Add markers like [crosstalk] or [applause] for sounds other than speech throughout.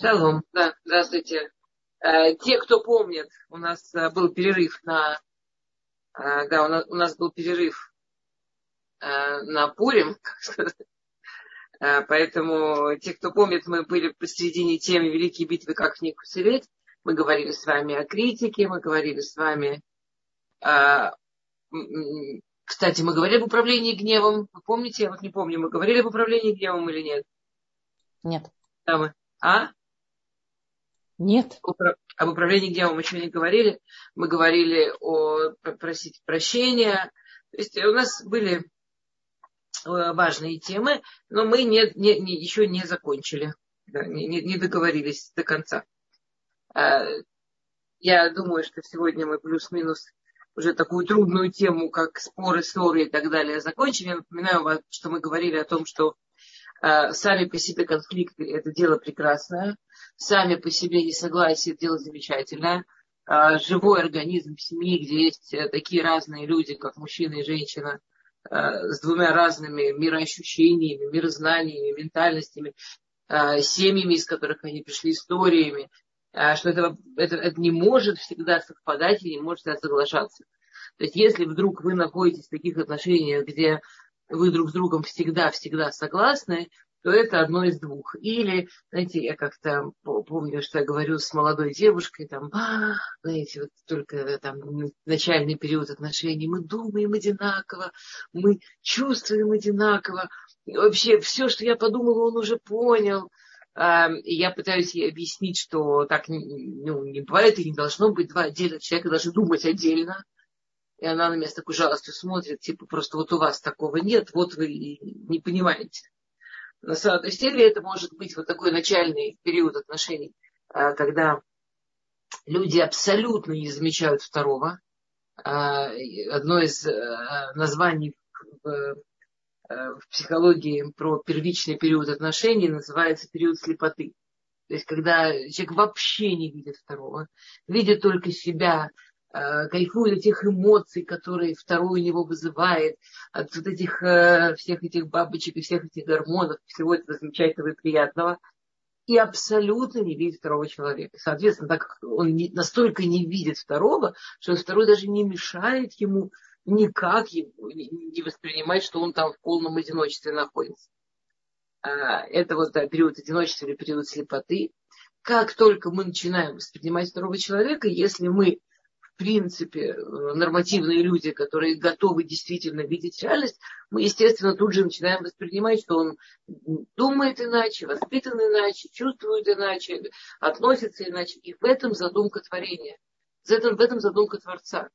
Шалом, да, здравствуйте. Э, те, кто помнит, у нас э, был перерыв на, э, да, у нас, у нас был перерыв на Пурим, [laughs] Поэтому те, кто помнит, мы были посередине темы Великие битвы, как в них уцелеть. Мы говорили с вами о критике, мы говорили с вами кстати, мы говорили об управлении гневом. Вы помните? Я вот не помню, мы говорили об управлении гневом или нет? Нет. Да, мы. А? Нет. Об управлении гневом еще не говорили. Мы говорили о просить прощения. То есть у нас были э, важные темы, но мы не, не, не, еще не закончили, да, не, не договорились до конца. А, я думаю, что сегодня мы плюс-минус уже такую трудную тему, как споры, ссоры и так далее, закончили. Напоминаю вам, что мы говорили о том, что сами по себе конфликты – это дело прекрасное, сами по себе несогласие – это дело замечательное. Э, живой организм в семье, где есть э, такие разные люди, как мужчина и женщина, э, с двумя разными мироощущениями, мирознаниями, ментальностями, э, семьями, из которых они пришли, историями, что это, это, это не может всегда совпадать и не может всегда соглашаться. То есть если вдруг вы находитесь в таких отношениях, где вы друг с другом всегда-всегда согласны, то это одно из двух. Или, знаете, я как-то помню, что я говорю с молодой девушкой, там, а, знаете, вот только там начальный период отношений, мы думаем одинаково, мы чувствуем одинаково, вообще все, что я подумала, он уже понял. И я пытаюсь ей объяснить, что так ну, не бывает и не должно быть два отдельных человека, даже думать отдельно. И она на меня с такой жалостью смотрит, типа, просто вот у вас такого нет, вот вы не понимаете. На самом деле это может быть вот такой начальный период отношений, а, когда люди абсолютно не замечают второго. А, одно из э, названий в Э, в психологии про первичный период отношений называется период слепоты. То есть, когда человек вообще не видит второго, видит только себя, э, кайфует от тех эмоций, которые второй у него вызывает, от вот этих, э, всех этих бабочек и всех этих гормонов, всего этого замечательного и приятного, и абсолютно не видит второго человека. Соответственно, так как он настолько не видит второго, что второй даже не мешает ему никак его не воспринимать, что он там в полном одиночестве находится. А, это вот да, период одиночества или период слепоты. Как только мы начинаем воспринимать второго человека, если мы, принципе, нормативные люди, которые готовы действительно видеть реальность, мы, естественно, тут же начинаем воспринимать, что он думает иначе, воспитан иначе, чувствует иначе, относится иначе. И в этом задумка творения. В этом, задумка Творца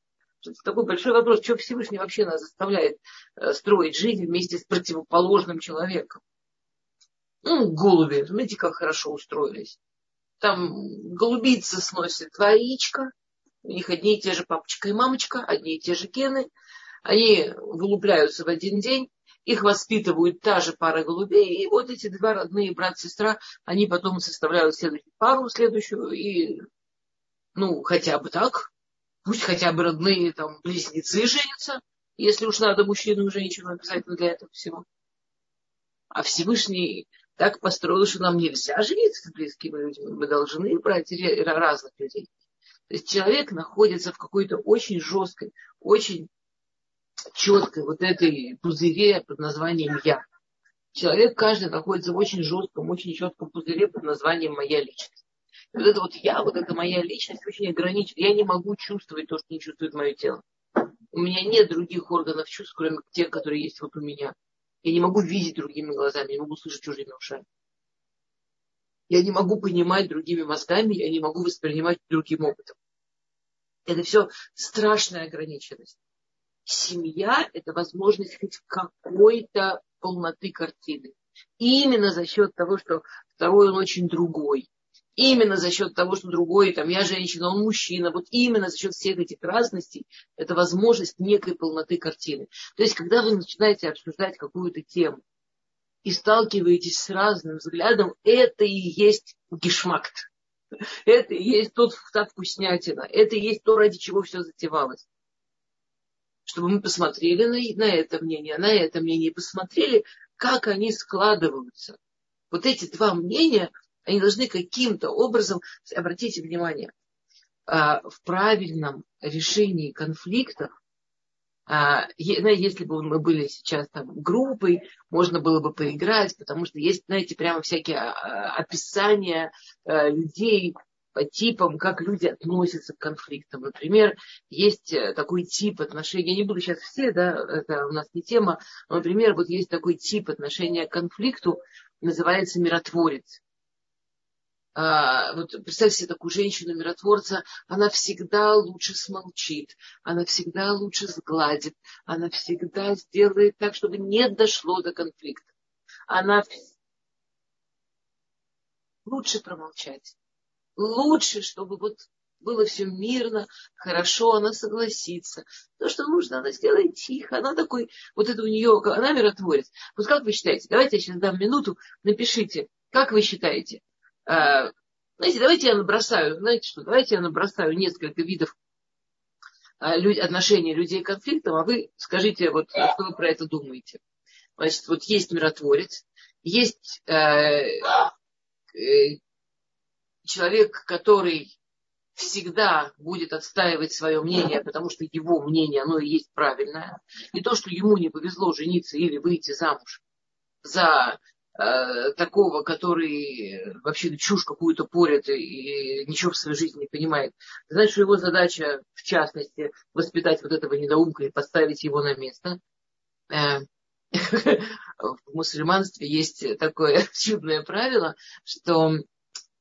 такой большой вопрос, что Всевышний вообще нас заставляет э, строить жизнь вместе с противоположным человеком. Ну, голуби, смотрите, как хорошо устроились. Там голубица сносит яичко, у них одни и те же папочка и мамочка, одни и те же гены. Они вылупляются в один день, их воспитывают та же пара голубей, и вот эти два родные брат-сестра, они потом составляют следующую пару, следующую, и ну, хотя бы так, Пусть хотя бы родные там близнецы женятся, если уж надо мужчину и женщину обязательно для этого всего. А Всевышний так построил, что нам нельзя жениться с близкими людьми. Мы должны брать разных людей. То есть человек находится в какой-то очень жесткой, очень четкой вот этой пузыре под названием «я». Человек каждый находится в очень жестком, очень четком пузыре под названием «моя личность». Вот это вот я, вот это моя личность очень ограничена. Я не могу чувствовать то, что не чувствует мое тело. У меня нет других органов чувств, кроме тех, которые есть вот у меня. Я не могу видеть другими глазами, я не могу слышать чужими ушами. Я не могу понимать другими мозгами, я не могу воспринимать другим опытом. Это все страшная ограниченность. Семья – это возможность хоть какой-то полноты картины. И именно за счет того, что второй он очень другой, Именно за счет того, что другой, там, я женщина, он мужчина, вот именно за счет всех этих разностей, это возможность некой полноты картины. То есть, когда вы начинаете обсуждать какую-то тему и сталкиваетесь с разным взглядом, это и есть гешмакт. Это и есть тот, та вкуснятина. Это и есть то, ради чего все затевалось. Чтобы мы посмотрели на, на это мнение, на это мнение, и посмотрели, как они складываются. Вот эти два мнения – Они должны каким-то образом, обратите внимание, а, в правильном решении конфликтов, а, если бы мы были сейчас там группой, можно было бы поиграть, потому что есть, знаете, прямо всякие а, описания людей, по типам, как люди относятся к конфликтам. Например, есть э, такой тип отношений, я не буду сейчас все, да, это у нас не тема, но, например, вот есть такой тип отношения к конфликту, называется миротворец. А, вот представьте себе такую женщину-миротворца, она всегда лучше смолчит, она всегда лучше сгладит, она всегда сделает так, чтобы не дошло до конфликта. Она лучше промолчать лучше, чтобы вот было все мирно, хорошо, она согласится. То, что нужно, она сделает тихо. Она такой, вот это у нее, она миротворец. Вот как вы считаете? Давайте я сейчас дам минуту, напишите, как вы считаете? А, знаете, давайте я набросаю, знаете что, давайте я набросаю несколько видов а, отношений людей к конфликтам, а вы скажите, вот, что вы про это думаете. Значит, вот есть миротворец, есть э, э, человек, который всегда будет отстаивать свое мнение, потому что его мнение, оно и есть правильное. И то, что ему не повезло жениться или выйти замуж за э, такого, который вообще чушь какую-то порит и ничего в своей жизни не понимает. Значит, что его задача, в частности, воспитать вот этого недоумка и поставить его на место. Э, [laughs] в мусульманстве есть такое [laughs] чудное правило, что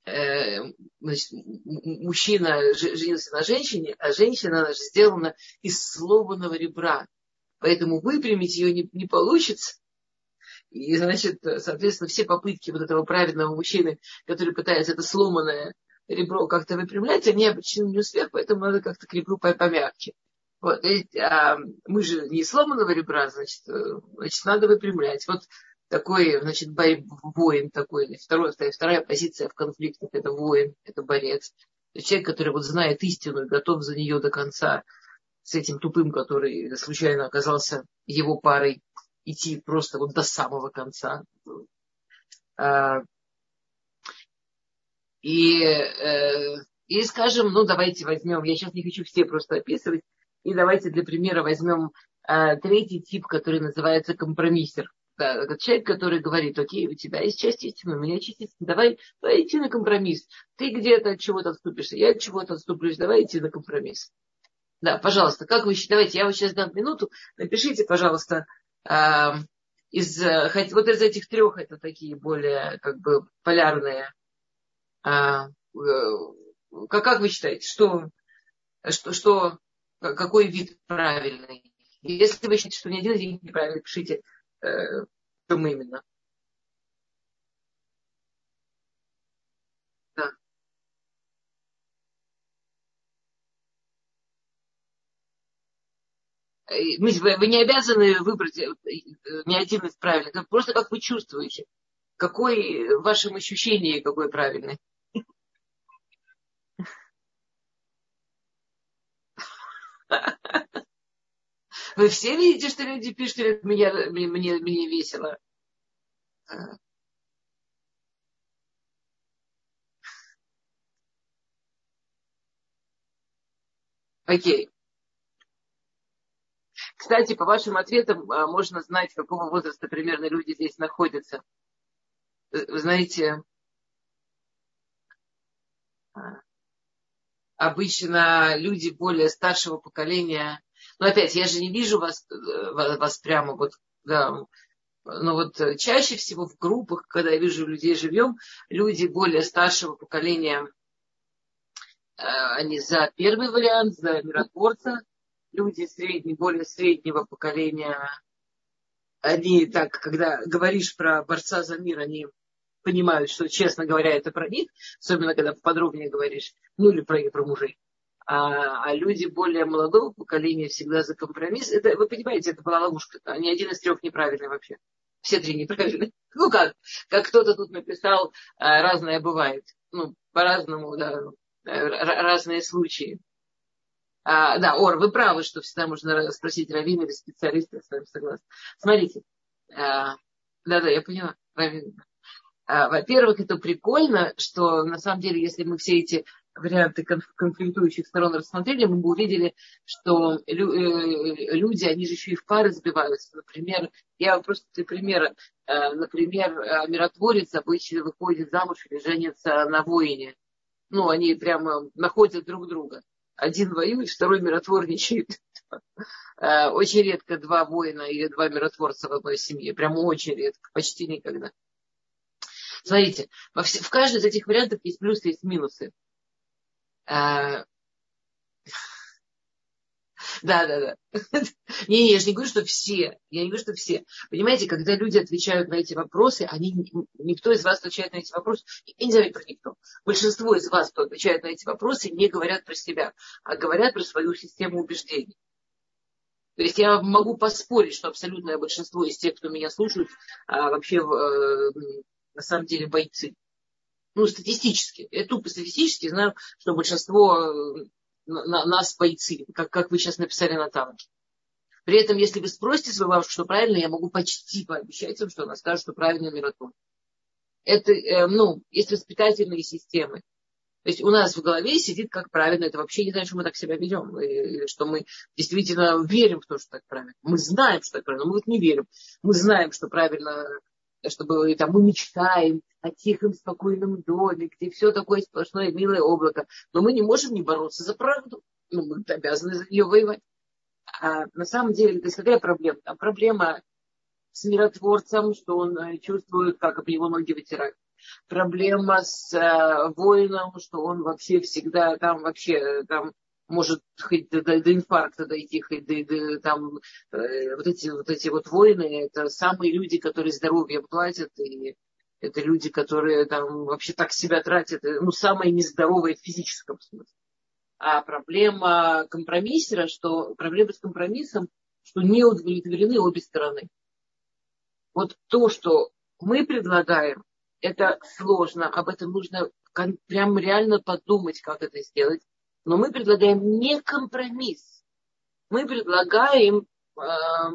Э, значит, мужчина женился на женщине, а женщина она же сделана из сломанного ребра. Поэтому выпрямить ее не, не получится. И, значит, соответственно, все попытки вот этого праведного мужчины, который пытается это сломанное ребро как-то выпрямлять, они обречены на неуспех, поэтому надо как-то к ребру помягче. Вот, а мы же не сломанного ребра, значит, э, значит, надо выпрямлять. Вот такой, значит, воин такой. Второе, вторая позиция в конфликтах – это воин, это борец. человек, который вот знает истину и готов за нее до конца с этим тупым, который случайно оказался его парой, идти просто вот до самого конца. А, и, э, и скажем, ну давайте возьмем, я сейчас не хочу все просто описывать, и давайте для примера возьмем а, третий тип, который называется компромиссер да, человек, который говорит, окей, у тебя есть часть истины, у меня часть истины, давай, давай идти на компромисс. Ты где-то от чего-то отступишься, я от чего-то отступлюсь, давай идти на компромисс. Да, пожалуйста, как вы считаете, я вам сейчас дам минуту, напишите, пожалуйста, из, хоть, вот из этих трех это такие более как бы полярные. Э, э, как, как вы считаете, что, что, что, какой вид правильный? Если вы считаете, что ни один из них неправильный, пишите э, чем именно. Да. Вы, вы не обязаны выбрать э, ни один из правильных, просто как вы чувствуете, какой в вашем ощущении какой правильный. Вы все видите, что люди пишут, мне, мне, мне, мне весело. А. Окей. Кстати, по вашим ответам а, можно знать, какого возраста примерно люди здесь находятся. Вы знаете, а, обычно люди более старшего поколения. Но опять, я же не вижу вас, э, вас прямо вот, да, но вот чаще всего в группах, когда я вижу людей живем, люди более старшего поколения, э, они за первый вариант, за миротворца, люди среднего, более среднего поколения, они так, когда говоришь про борца за мир, они понимают, что, честно говоря, это про них, особенно когда подробнее говоришь, ну или про, про мужей а, а люди более молодого поколения всегда за компромисс. Это, вы понимаете, это была ловушка. Ни один из трех неправильный вообще. Все три неправильные. [laughs] Ну как, как кто-то тут написал, а, разное бывает. Ну, по-разному, да, разные случаи. А, да, Ор, вы правы, что всегда можно спросить раввина или специалиста, я с вами согласна. Смотрите. А, да-да, я поняла. Раввин. А, во-первых, это прикольно, что на самом деле, если мы все эти варианты конфликтующих сторон рассмотрели, мы бы увидели, что э, люди, они же еще и в пары сбиваются. Например, я просто для примера, э, например, миротворец обычно выходит замуж или женится на воине. Ну, они прямо находят друг друга. Один воюет, второй миротворничает. Э, очень редко два воина или два миротворца в одной семье. Прямо очень редко, почти никогда. Смотрите, в каждом из этих вариантов есть плюсы, есть минусы. Да, да, да. Не, не, я же не говорю, что все. Я не говорю, что все. Понимаете, когда люди отвечают на эти вопросы, они, никто из вас отвечает на эти вопросы. Я не знаю про никто. Большинство из вас, кто отвечает на эти вопросы, не говорят про себя, а говорят про свою систему убеждений. То есть я могу поспорить, что абсолютное большинство из тех, кто меня слушает, а, вообще э, на самом деле бойцы. Ну, статистически. Я тупо статистически знаю, что большинство э, на, нас бойцы, как, как вы сейчас написали на танке. При этом, если вы спросите свою бабушку, что правильно, я могу почти пообещать вам, что она скажет, что правильно миротворец. Это, э, ну, есть воспитательные системы. То есть у нас в голове сидит, как правильно. Это вообще не значит, что мы так себя ведем. И, что мы действительно верим в то, что так правильно. Мы знаем, что так правильно, мы вот не верим. Мы знаем, что правильно чтобы там мы мечтаем о тихом, спокойном доме, где все такое сплошное милое облако. Но мы не можем не бороться за правду. Ну, мы обязаны за нее воевать. А на самом деле, то есть какая проблема? Там проблема с миротворцем, что он э, чувствует, как об его ноги вытирают. Проблема с э, воином, что он вообще всегда там вообще э, там может хоть до, до, до инфаркта дойти, хоть до, до там э, вот эти вот эти вот войны, это самые люди, которые здоровье платят, и это люди, которые там вообще так себя тратят, ну, самые нездоровые в физическом смысле. А проблема компромиссера, что проблема с компромиссом, что не удовлетворены обе стороны. Вот то, что мы предлагаем, это сложно, об этом нужно прям реально подумать, как это сделать. Но мы предлагаем не компромисс. Мы предлагаем э,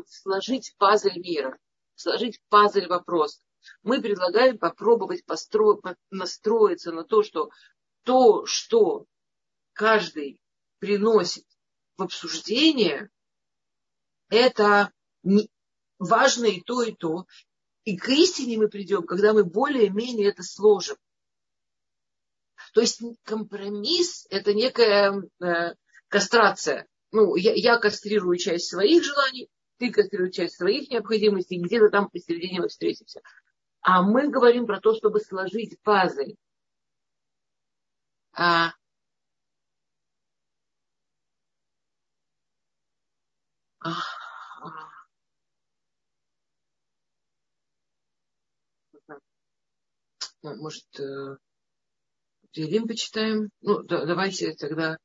сложить пазл мира, сложить пазл вопроса. Мы предлагаем попробовать построить, настроиться на то, что то, что каждый приносит в обсуждение, это важно и то, и то. И к истине мы придем, когда мы более-менее это сложим. То есть компромисс – это некая э, кастрация. Ну, я, я кастрирую часть своих желаний, ты кастрируешь часть своих необходимостей, где-то там посередине мы встретимся. А мы говорим про то, чтобы сложить пазль. А, может, э, Таилим почитаем. Ну, да, давайте тогда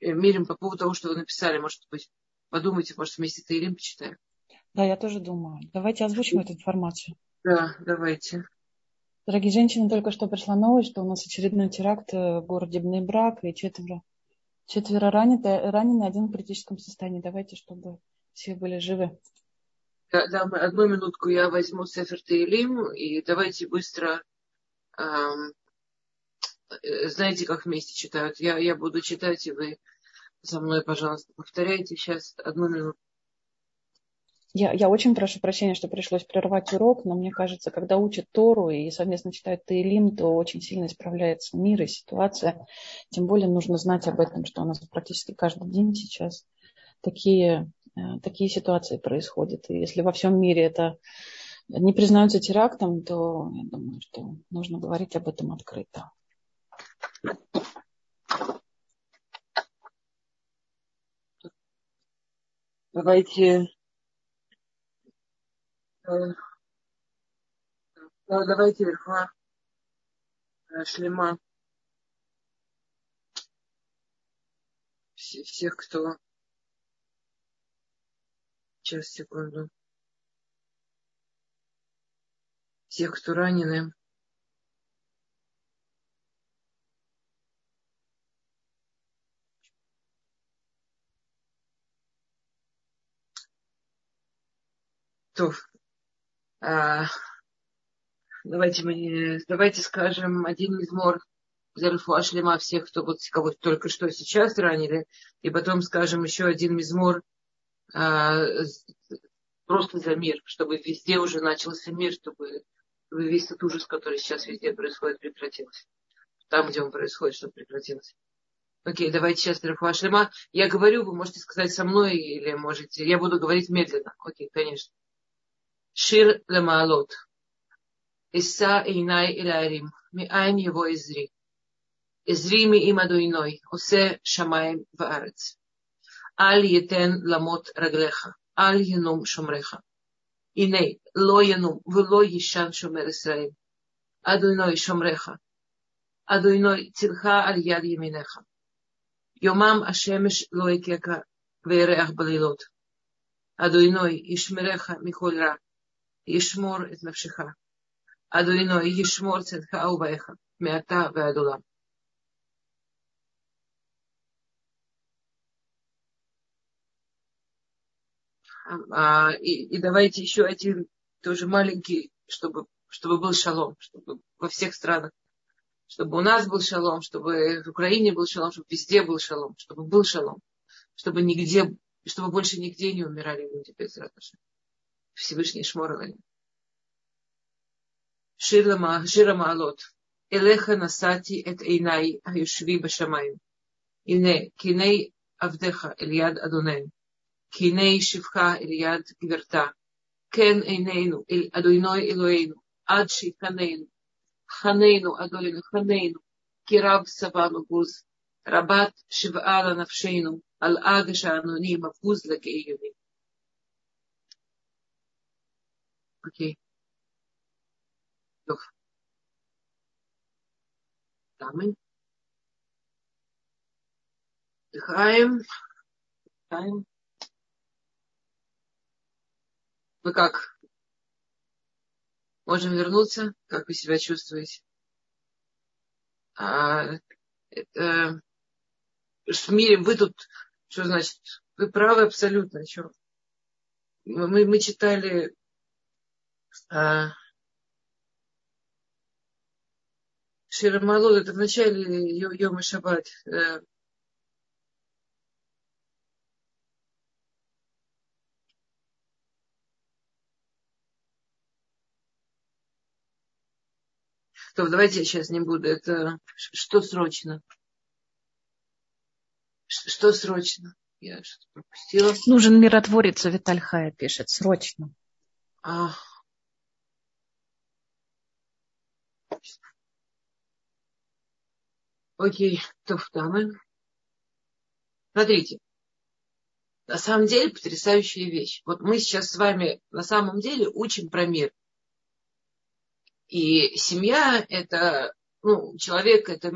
э, мерим по поводу того, что вы написали. Может быть, подумайте, может, вместе Таилим почитаем. Да, я тоже думаю. Давайте озвучим эту информацию. Да, давайте. Дорогие женщины, только что пришла новость, что у нас очередной теракт в городе Бнейбрак, и четверо, четверо ранены, ранены, один в критическом состоянии. Давайте, чтобы все были живы. Да, да, одну минутку я возьму Сефер Таилим, и давайте быстро Э, знаете, как вместе читают. Я, я буду читать, и вы за мной, пожалуйста, повторяйте сейчас одну минуту. Я, я очень прошу прощения, что пришлось прервать урок, но мне кажется, когда учат Тору и совместно читают Таилим, то очень сильно исправляется мир и ситуация. Тем более нужно знать об этом, что у нас практически каждый день сейчас такие, э, такие ситуации происходят. И если во всем мире это не признаются терактом, то я думаю, что нужно говорить об этом открыто. Давайте э, давайте верха э, шлема всех, кто сейчас, секунду. Тех, кто ранены. То, А, давайте мы, давайте скажем один мизмор Зерфу Ашлема всех, кто вот кого только что сейчас ранили, и потом скажем еще один мизмор а, просто за мир, чтобы везде уже начался мир, чтобы весь этот ужас, который сейчас везде происходит, прекратился. Там, где он происходит, чтобы прекратился. Окей, давайте сейчас Рафуа Шлема. Я говорю, вы можете сказать со мной или можете... Я буду говорить медленно. Окей, конечно. Шир лемаалот. Иса эйнай элярим. Миайн его изри. Изри ми им адуиной. Осе шамаем ваарец. Аль етен ламот раглеха. Аль янум шомреха. הנה, לא ינום ולא יישן שומר ישראל. אדוני שומרך, אדוני צלך על יד ימינך. יומם השמש לא יקקה וירח בלילות. אדוני ישמרך מכל רע, ישמור את נפשך. אדוני ישמור צדקה אהוביך, מעתה ועד עולם. А, и, и давайте еще один тоже маленький, чтобы, чтобы был шалом, чтобы во всех странах, чтобы у нас был шалом, чтобы в Украине был шалом, чтобы везде был шалом, чтобы был шалом, чтобы нигде, чтобы больше нигде не умирали люди без радости. Всевышний Шморлани. Шира Маалот. Элеха насати эт эйнай аюшви башамаю. Ине киней авдеха эльяд адунаю. כי הנה שפחה אל יד גברתה. כן עינינו אל אדוני אלוהינו, עד שיחננו. חננו אדוני חננו, כי רב סבלנו בוז. רבת שבעה לנפשנו, על אגש הענונים הבוז לגאיוני. אוקיי. טוב. תאמין. לחיים. לחיים. Вы как? Можем вернуться. Как вы себя чувствуете? А, это, в мире вы тут, что значит, вы правы абсолютно. Что? Мы, мы читали а, Ширамалот, это в начале Йома Шаббат. Э, То давайте я сейчас не буду. Это что срочно? Что срочно? Я что-то пропустила. Нужен миротворец, Виталь Хая пишет. Срочно. А. Окей, то второе. Смотрите. На самом деле потрясающая вещь. Вот мы сейчас с вами на самом деле учим про мир. И семья – это, ну, человек – это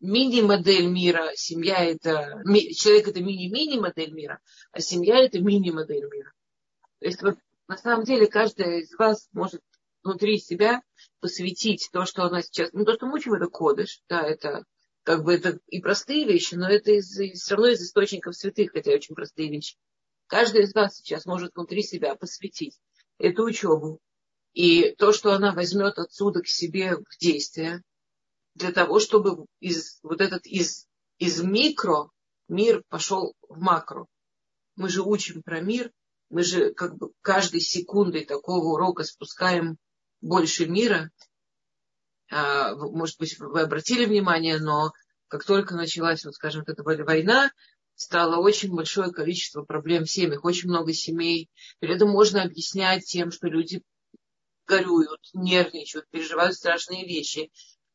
мини-модель мира, семья – это, человек – это мини-мини-модель мира, а семья – это мини-модель мира. То есть вот на самом деле каждая из вас может внутри себя посвятить то, что она сейчас, ну, то, что мы учим, это кодыш, да, это как бы это и простые вещи, но это из, все равно из источников святых, хотя очень простые вещи. Каждый из вас сейчас может внутри себя посвятить эту учебу, и то, что она возьмет отсюда к себе в действие, для того, чтобы из, вот этот из, из микро мир пошел в макро. Мы же учим про мир, мы же как бы каждой секундой такого урока спускаем больше мира. А, может быть, вы обратили внимание, но как только началась, вот, скажем, эта война, стало очень большое количество проблем в семьях, очень много семей. При этом можно объяснять тем, что люди горюют, нервничают, переживают страшные вещи.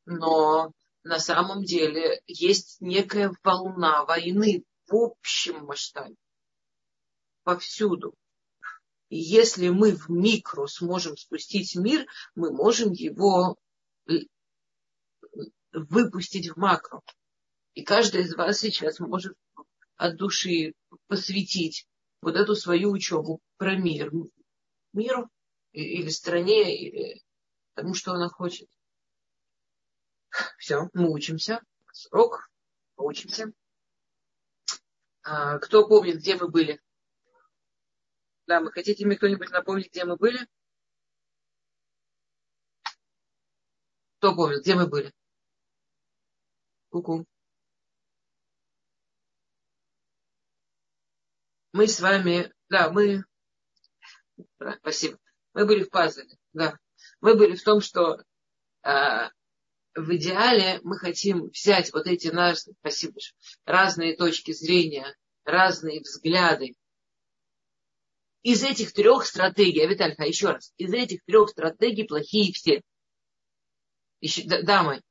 Но на самом деле есть некая волна войны в общем масштабе. Повсюду. И если мы в микро сможем спустить мир, мы можем его выпустить в макро. И каждый из вас сейчас может от души посвятить вот эту свою учебу про мир. Миру или стране, или тому, что она хочет. Все, мы учимся. Срок, учимся. А, кто помнит, где мы были? Да, вы хотите мне кто-нибудь напомнить, где мы были? Кто помнит, где мы были? Куку. -ку. Мы с вами, да, мы, спасибо мы были в пазле, да. Мы были в том, что э, в идеале мы хотим взять вот эти наши, спасибо, разные точки зрения, разные взгляды. Из этих трех стратегий, Виталька, еще раз, из этих трех стратегий плохие все. Еще, дамы,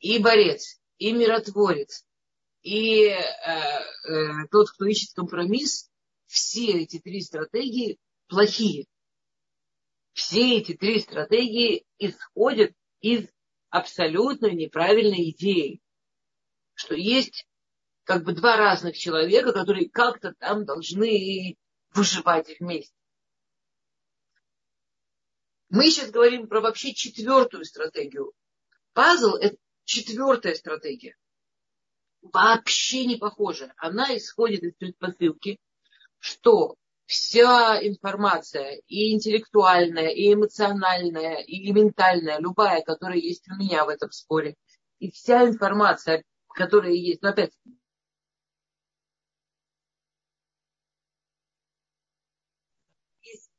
и борец, и миротворец, и э, э, тот, кто ищет компромисс, все эти три стратегии плохие. Все эти три стратегии исходят из абсолютно неправильной идеи, что есть как бы два разных человека, которые как-то там должны выживать вместе. Мы сейчас говорим про вообще четвертую стратегию. Пазл – это четвертая стратегия. Вообще не похожа. Она исходит из предпосылки, что вся информация, и интеллектуальная, и эмоциональная, и ментальная, любая, которая есть у меня в этом споре, и вся информация, которая есть, но опять есть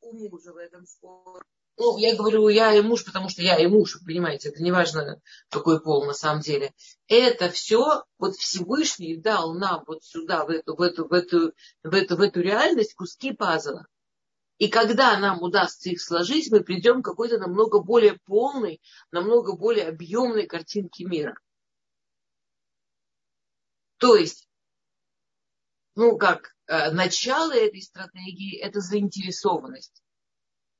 у мужа в этом споре, ну, я говорю, я и муж, потому что я и муж, понимаете, это не важно, какой пол на самом деле. Это все, вот Всевышний дал нам вот сюда, в эту, в эту, в эту, в эту, в эту реальность куски пазла. И когда нам удастся их сложить, мы придем к какой-то намного более полной, намного более объемной картинке мира. То есть, ну как, э, начало этой стратегии – это заинтересованность.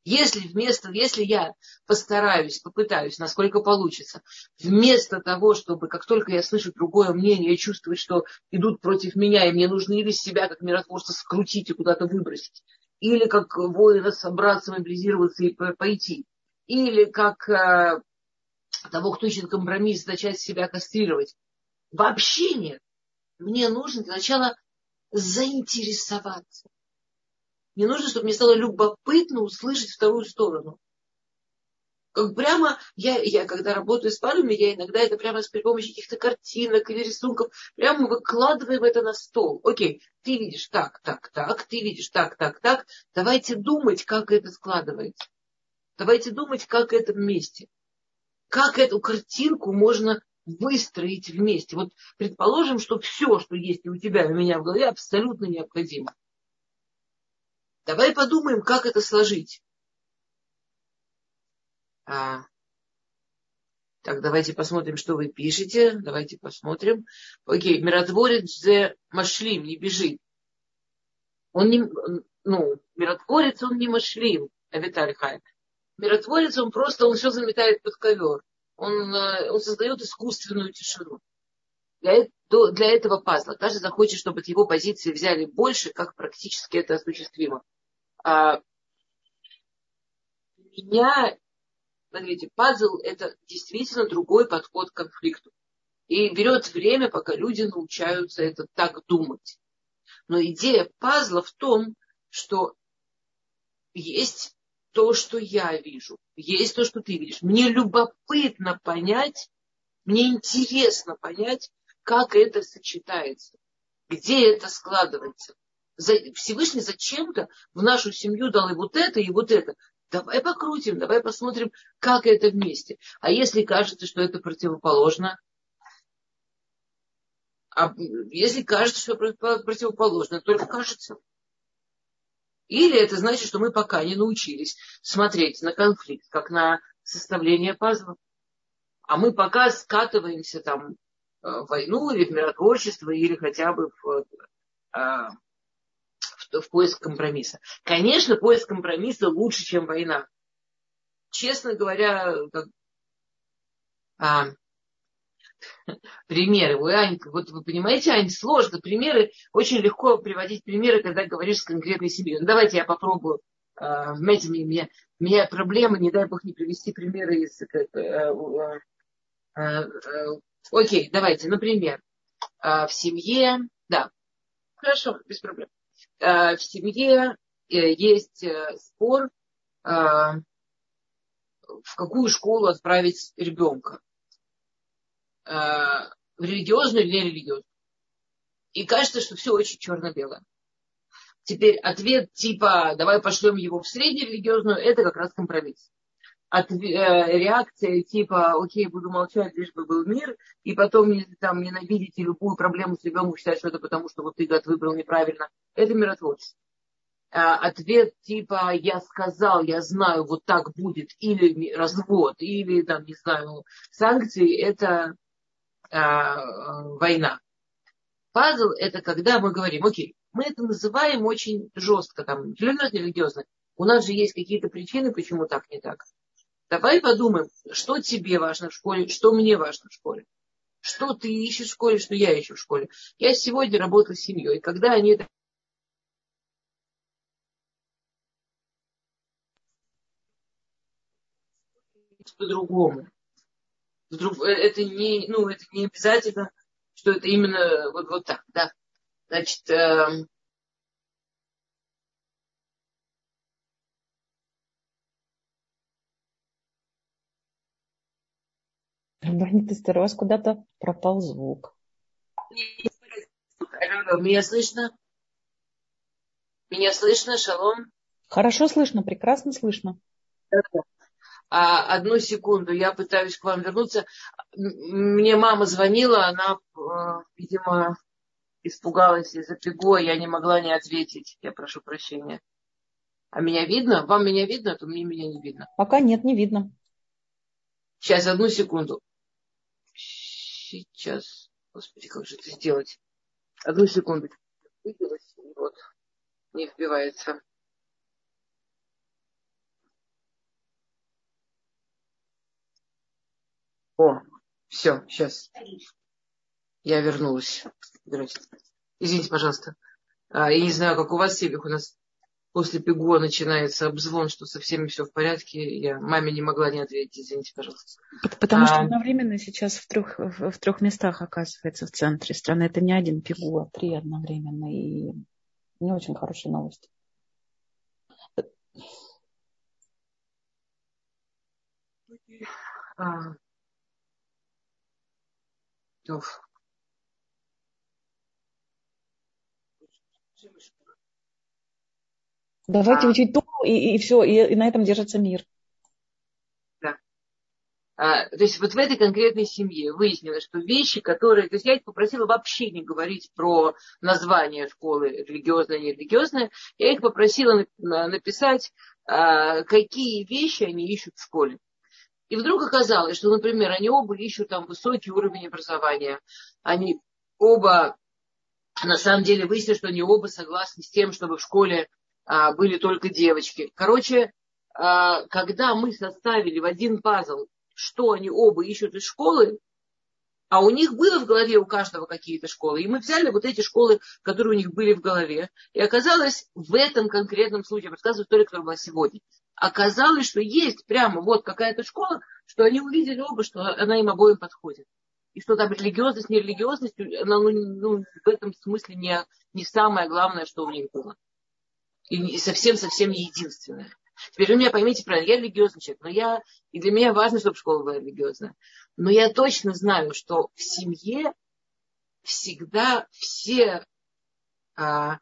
Если вместо, если я постараюсь, попытаюсь, насколько получится, вместо того, чтобы как только я слышу другое мнение, чувствовать, что идут против меня, и мне нужно или себя как миротворца скрутить и куда-то выбросить, или как воина собраться, мобилизироваться и пойти, или как э, того, кто ищет компромисс, начать себя кастрировать. Вообще нет. Мне нужно для начала заинтересоваться. Мне нужно, чтобы мне стало любопытно услышать вторую сторону. Как прямо, я, я когда работаю с парами, я иногда это прямо при помощи каких-то картинок или рисунков, прямо выкладываем это на стол. Окей, ты видишь так, так, так, ты видишь так, так, так. Давайте думать, как это складывается. Давайте думать, как это вместе. Как эту картинку можно выстроить вместе. Вот предположим, что все, что есть у тебя, и у меня в голове, абсолютно необходимо. Давай подумаем, как это сложить. А, так, давайте посмотрим, что вы пишете. Давайте посмотрим. Окей, миротворец зе машлим, не бежит. Он не, ну, миротворец, он не машлим, Виталий Хай. Миротворец, он просто, он все заметает под ковер. Он, э, он создает искусственную тишину. Для, для этого пазла. Каждый захочет, чтобы от его позиции взяли больше, как практически это осуществимо а, меня, смотрите, пазл это действительно другой подход к конфликту. И берет время, пока люди научаются это так думать. Но идея пазла в том, что есть то, что я вижу, есть то, что ты видишь. Мне любопытно понять, мне интересно понять, как это сочетается, где это складывается. Всевышний зачем-то в нашу семью дал и вот это, и вот это. Давай покрутим, давай посмотрим, как это вместе. А если кажется, что это противоположно, а если кажется, что противоположно, только кажется. Или это значит, что мы пока не научились смотреть на конфликт, как на составление пазла. А мы пока скатываемся там э, в войну или в миротворчество, или хотя бы в э, в поиск компромисса. Конечно, поиск компромисса лучше, чем война. Честно говоря, как, а, примеры. Ой, Ань, вот вы понимаете, Ань, сложно. Примеры, очень легко приводить примеры, когда говоришь с конкретной семьей. Ну, давайте я попробую. А, знаете, у меня, у меня проблема, не дай бог не привести примеры из... А, а, а, окей, давайте, например, а, в семье, да, хорошо, без проблем. Э, в семье э, есть э, спор, в какую школу отправить ребенка. В религиозную или нерелигиозную. И кажется, что все очень черно-белое. Теперь ответ типа давай пошлем его в среднерелигиозную, это как раз компромисс. От, э, реакция типа окей, буду молчать, лишь бы был мир, и потом там, ненавидеть и любую проблему с ребенком считать, что это потому, что вот ты гад выбрал неправильно, это миротворчество. А, ответ типа я сказал, я знаю, вот так будет, или развод, или там, не знаю, санкции, это а, война. Пазл это когда мы говорим, окей, мы это называем очень жестко, там, религиозно, религиозно. У нас же есть какие-то причины, почему так не так. Давай подумаем, что тебе важно в школе, что мне важно в школе. Что ты ищешь в школе, что я ищу в школе. Я сегодня работала с семьей. Когда они это по-другому. Э, это не, ну, это не обязательно, что это именно вот, вот так, да. Значит, э, Рабанит у вас куда-то пропал звук. Меня слышно? Меня слышно, шалом? Хорошо слышно, прекрасно слышно. А, одну секунду, я пытаюсь к вам вернуться. Мне мама звонила, она, э, видимо, испугалась из-за пиго, я не могла не ответить. Я прошу прощения. А меня видно? Вам меня видно, а то мне меня не видно. Пока нет, не видно. Сейчас, одну секунду. Сейчас. Господи, как же это сделать? Одну секунду. Вот. Не вбивается. О, все, сейчас. Я вернулась. Здравствуйте. Извините, пожалуйста. А, я не знаю, как у вас, Севих, у нас после пигуа начинается обзвон, что со всеми все в порядке. Я маме не могла не ответить, извините, пожалуйста. Потому а... что одновременно сейчас в трех, в, трех местах оказывается в центре страны. Это не один пигуа, а три одновременно. И не очень хорошие новости. А... Давайте а, учить Тору, и, и все, и, и на этом держится мир. Да. А, то есть вот в этой конкретной семье выяснилось, что вещи, которые... То есть я их попросила вообще не говорить про название школы, религиозное, нерелигиозное. Я их попросила написать, а, какие вещи они ищут в школе. И вдруг оказалось, что, например, они оба ищут там высокий уровень образования. Они оба, на самом деле, выяснилось, что они оба согласны с тем, чтобы в школе а, были только девочки. Короче, а, когда мы составили в один пазл, что они оба ищут из школы, а у них было в голове у каждого какие-то школы. И мы взяли вот эти школы, которые у них были в голове. И оказалось, в этом конкретном случае, рассказываю историю, которая была сегодня, оказалось, что есть прямо вот какая-то школа, что они увидели оба, что она им обоим подходит. И что там религиозность, нерелигиозность, она ну, ну, в этом смысле не, не самое главное, что у них было. И совсем-совсем единственное. Теперь вы меня поймите правильно, я религиозный человек, но я, и для меня важно, чтобы школа была религиозная. Но я точно знаю, что в семье всегда все а,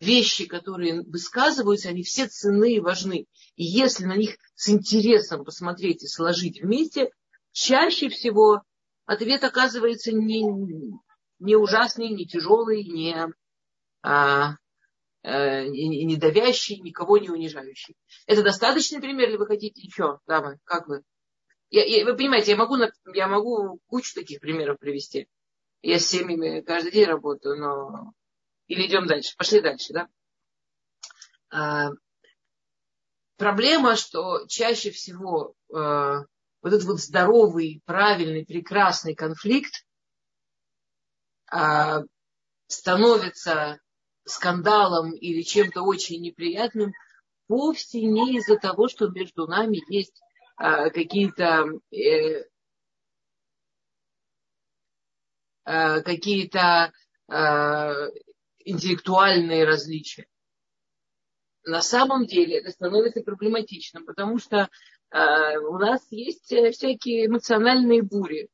вещи, которые высказываются, они все ценны и важны. И если на них с интересом посмотреть и сложить вместе, чаще всего ответ оказывается не, не ужасный, не тяжелый, не, а, а, не, не давящий, никого не унижающий. Это достаточный пример, или вы хотите еще, дамы, как вы? Я, я, вы понимаете, я могу, я могу кучу таких примеров привести. Я с семьями каждый день работаю, но или идем дальше? Пошли дальше, да? А, проблема, что чаще всего а, вот этот вот здоровый, правильный, прекрасный конфликт а, становится скандалом или чем-то очень неприятным вовсе не из-за того, что между нами есть а, какие-то э, а, какие-то а, интеллектуальные различия. На самом деле это становится проблематичным, потому что у нас есть всякие эмоциональные бури.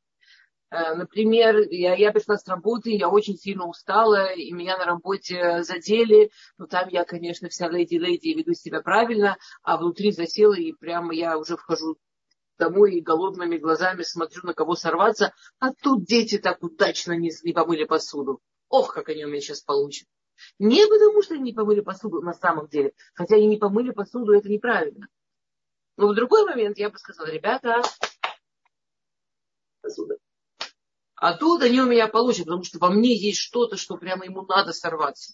Например, я, я пришла с работы, я очень сильно устала, и меня на работе задели. Но там я, конечно, вся леди-леди веду себя правильно, а внутри засела, и прямо я уже вхожу домой и голодными глазами смотрю, на кого сорваться, а тут дети так удачно не, не помыли посуду. Ох, как они у меня сейчас получат. Не потому, что они не помыли посуду на самом деле, хотя они не помыли посуду, это неправильно. Но в другой момент я бы сказала, ребята, посуда. А тут они у меня получат, потому что во мне есть что-то, что прямо ему надо сорваться.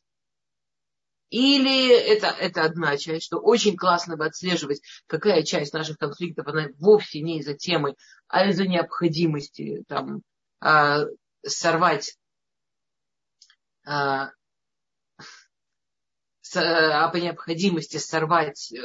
Или это, это одна часть, что очень классно бы отслеживать, какая часть наших конфликтов, она вовсе не из-за темы, а из-за необходимости там, а, сорвать с, а по необходимости сорвать э,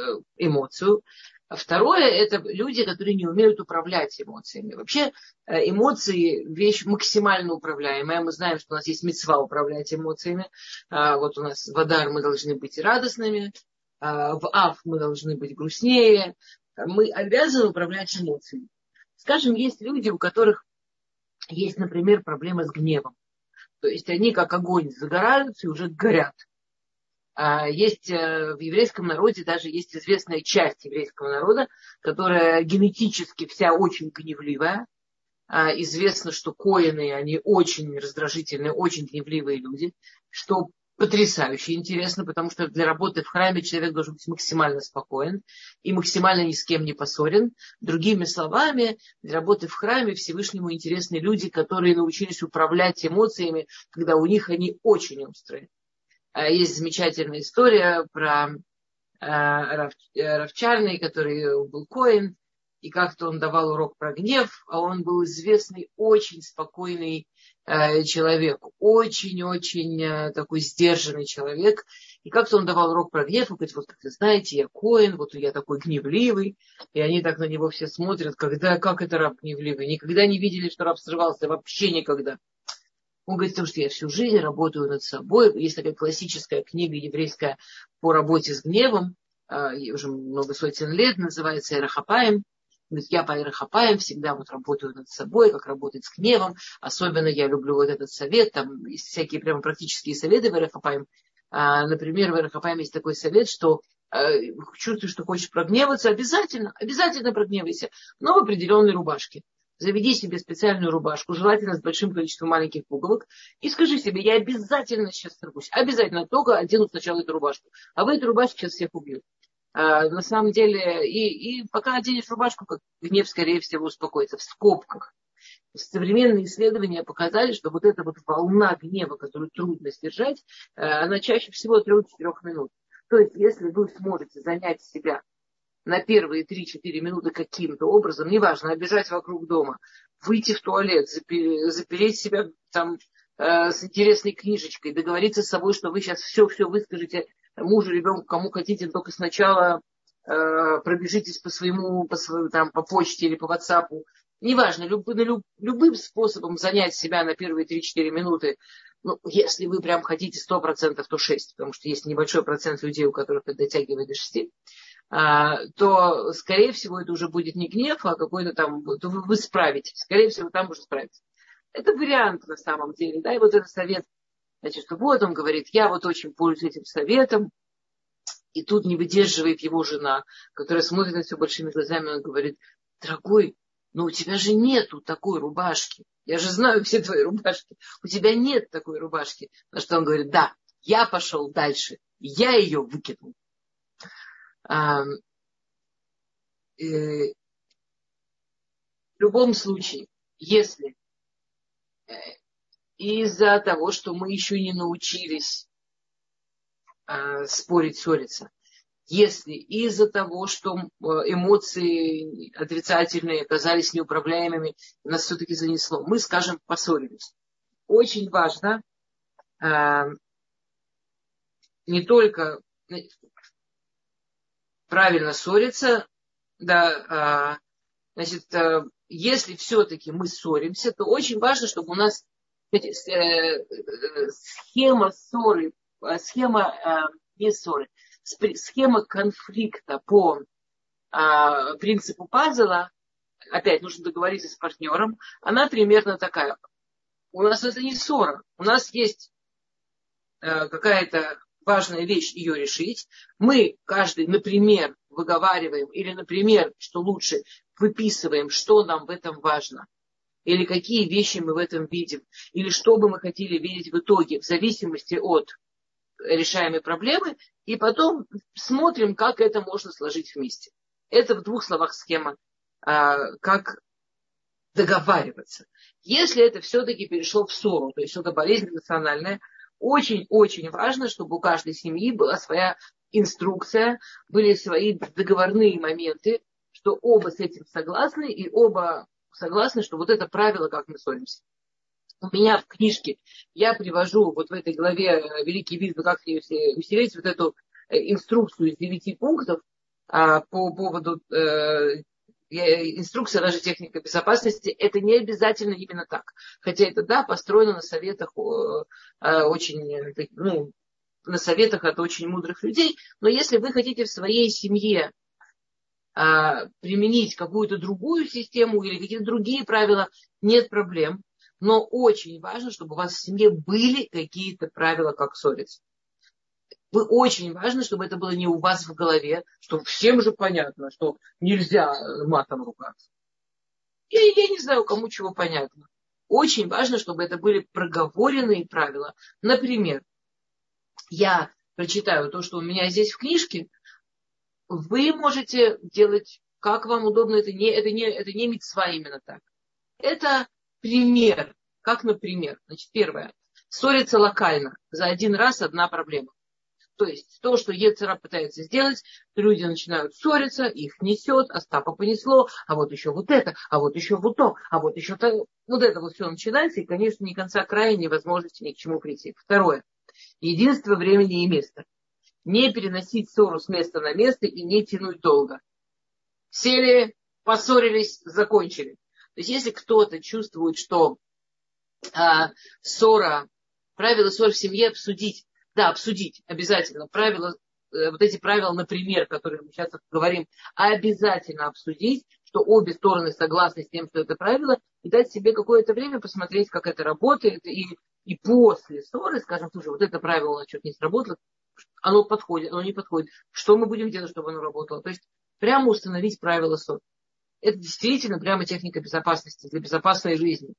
эмоцию. Второе – это люди, которые не умеют управлять эмоциями. Вообще э, эмоции – вещь максимально управляемая. Мы знаем, что у нас есть мецва управлять эмоциями. А, вот у нас в Адар мы должны быть радостными, а, в Ав мы должны быть грустнее. Мы обязаны управлять эмоциями. Скажем, есть люди, у которых есть, например, проблема с гневом. То есть они как огонь загораются и уже горят. А, есть э, в еврейском народе, даже есть известная часть еврейского народа, которая генетически вся очень гневливая. А, известно, что коины, они очень раздражительные, очень гневливые люди, что потрясающе интересно, потому что для работы в храме человек должен быть максимально спокоен и максимально ни с кем не поссорен. Другими словами, для работы в храме Всевышнему интересны люди, которые научились управлять эмоциями, когда у них они очень острые. А, есть замечательная история про а, Равчарный, который был коин, и как-то он давал урок про гнев, а он был известный, очень спокойный а, человек, очень-очень такой сдержанный человек. И как-то он давал урок про гнев, и говорит, вот как вы знаете, я коин, вот я такой гневливый, и они так на него все смотрят, когда, как это раб гневливый. Никогда не видели, что раб срывался, вообще никогда. Он говорит, потому что я всю жизнь работаю над собой. Есть такая классическая книга еврейская по работе с гневом, а, ей уже много сотен лет, называется Эрахапаем. Говорит, я по Эрахапаем всегда вот работаю над собой, как работать с гневом. Особенно я люблю вот этот совет, там есть всякие прямо практические советы в Эрахапаем. А, например, в Эрахапаем есть такой совет, что а, чувствуешь, что хочешь прогневаться, обязательно, обязательно прогневайся, но в определенной рубашке заведи себе специальную рубашку, желательно с большим количеством маленьких пуговок, и скажи себе, я обязательно сейчас сорвусь, обязательно только одену сначала эту рубашку, а в этой рубашке сейчас всех убью. А, на самом деле, и, и пока оденешь рубашку, как гнев, скорее всего, успокоится в скобках. Современные исследования показали, что вот эта вот волна гнева, которую трудно сдержать, а, она чаще всего от 3-4 минут. То есть, если вы сможете занять себя на первые 3-4 минуты каким-то образом, неважно, обижать вокруг дома, выйти в туалет, запереть себя там э, с интересной книжечкой, договориться с собой, что вы сейчас все-все выскажете мужу, ребенку, кому хотите, только сначала э, пробежитесь по своему, по, своему, там, по почте или по WhatsApp. Неважно, люб, люб, любым способом занять себя на первые 3-4 минуты. Ну, если вы прям хотите 100%, то 6, потому что есть небольшой процент людей, у которых это дотягивает до 6. А, то, скорее всего, это уже будет не гнев, а какой-то там, то вы, справитесь. Скорее всего, там уже справитесь. Это вариант на самом деле, да, и вот этот совет, значит, что вот он говорит, я вот очень пользуюсь этим советом, и тут не выдерживает его жена, которая смотрит на все большими глазами, он говорит, дорогой, но у тебя же нету такой рубашки. Я же знаю все твои рубашки. У тебя нет такой рубашки. На что он говорит, да, я пошел дальше. Я ее выкинул. Э, в любом случае, если э, из-за того, что мы еще не научились э, спорить, ссориться, если из-за того, что эмоции отрицательные оказались неуправляемыми, нас все-таки занесло, мы, скажем, поссорились. Очень важно не только правильно ссориться, да, а, значит, а, если все-таки мы ссоримся, то очень важно, чтобы у нас э, э, схема ссоры, а, схема не ссоры, схема конфликта по а, принципу пазла, опять нужно договориться с партнером, она примерно такая. У нас это не ссора. У нас есть э, какая-то важная вещь ее решить. Мы каждый, например, выговариваем, или, например, что лучше, выписываем, что нам в этом важно, или какие вещи мы в этом видим, или что бы мы хотели видеть в итоге, в зависимости от решаемой проблемы, и потом смотрим, как это можно сложить вместе. Это в двух словах схема, а, как договариваться. Если это все-таки перешло в ссору, то есть что-то болезнь национальная, очень-очень важно, чтобы у каждой семьи была своя инструкция, были свои договорные моменты, что оба с этим согласны, и оба согласны, что вот это правило, как мы ссоримся. У меня в книжке я привожу вот в этой главе э, «Великий вид», как ее усилить, вот эту э, инструкцию из девяти пунктов а, по поводу э, инструкция даже техника безопасности, это не обязательно именно так. Хотя это, да, построено на советах очень, ну, на советах от очень мудрых людей. Но если вы хотите в своей семье а, применить какую-то другую систему или какие-то другие правила, нет проблем. Но очень важно, чтобы у вас в семье были какие-то правила, как ссориться. Вы очень важно, чтобы это было не у вас в голове, что всем же понятно, что нельзя матом ругаться. Я, я не знаю, кому чего понятно. Очень важно, чтобы это были проговоренные правила. Например, я прочитаю то, что у меня здесь в книжке, вы можете делать, как вам удобно, это не, это не, это не мецва именно так. Это пример. Как, например, значит, первое. Ссориться локально. За один раз одна проблема. То есть то, что Ецера пытается сделать, люди начинают ссориться, их несет, Остапа понесло, а вот еще вот это, а вот еще вот то, а вот еще то. Вот это вот все начинается, и, конечно, ни конца края, ни возможности ни к чему прийти. Второе. Единство времени и места. Не переносить ссору с места на место и не тянуть долго. Сели, поссорились, закончили. То есть если кто-то чувствует, что а, ссора, правила ссор в семье обсудить, да, обсудить обязательно. Правила, э, вот эти правила, например, которые мы сейчас говорим, обязательно обсудить, что обе стороны согласны с тем, что это правило, и дать себе какое-то время посмотреть, как это работает, и, и после ссоры, скажем, слушай, вот это правило что-то не сработало, оно подходит, оно не подходит. Что мы будем делать, чтобы оно работало? То есть прямо установить правила ссоры. Это действительно прямо техника безопасности для безопасной жизни.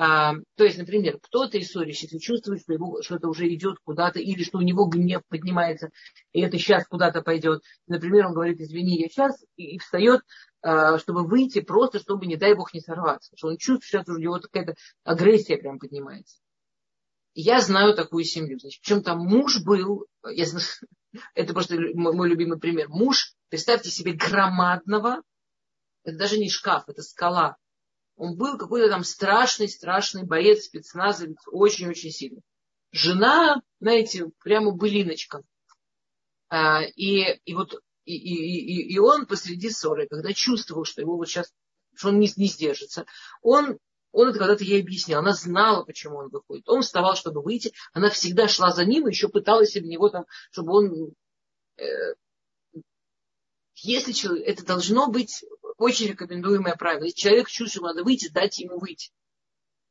А, то есть, например, кто-то из ссорящихся чувствует, что его что-то уже идет куда-то, или что у него гнев поднимается, и это сейчас куда-то пойдет. Например, он говорит, извини, я сейчас, и, и встает, а, чтобы выйти, просто чтобы, не дай бог, не сорваться. Что он чувствует, что сейчас у него какая-то агрессия прям поднимается. я знаю такую семью. Значит, причем там муж был, я знаю, [laughs] это просто мой любимый пример. Муж, представьте себе, громадного, это даже не шкаф, это скала он был какой-то там страшный, страшный боец, спецназовец, очень-очень сильный. Жена, знаете, прямо былиночка. А, и, и вот и, и, и он посреди ссоры, когда чувствовал, что его вот сейчас, что он не, не сдержится, он, он это когда-то ей объяснял, она знала, почему он выходит. Он вставал, чтобы выйти, она всегда шла за ним, и еще пыталась в него там, чтобы он... Э, если человек, это должно быть очень рекомендуемое правило. Если человек чувствует, что надо выйти, дайте ему выйти.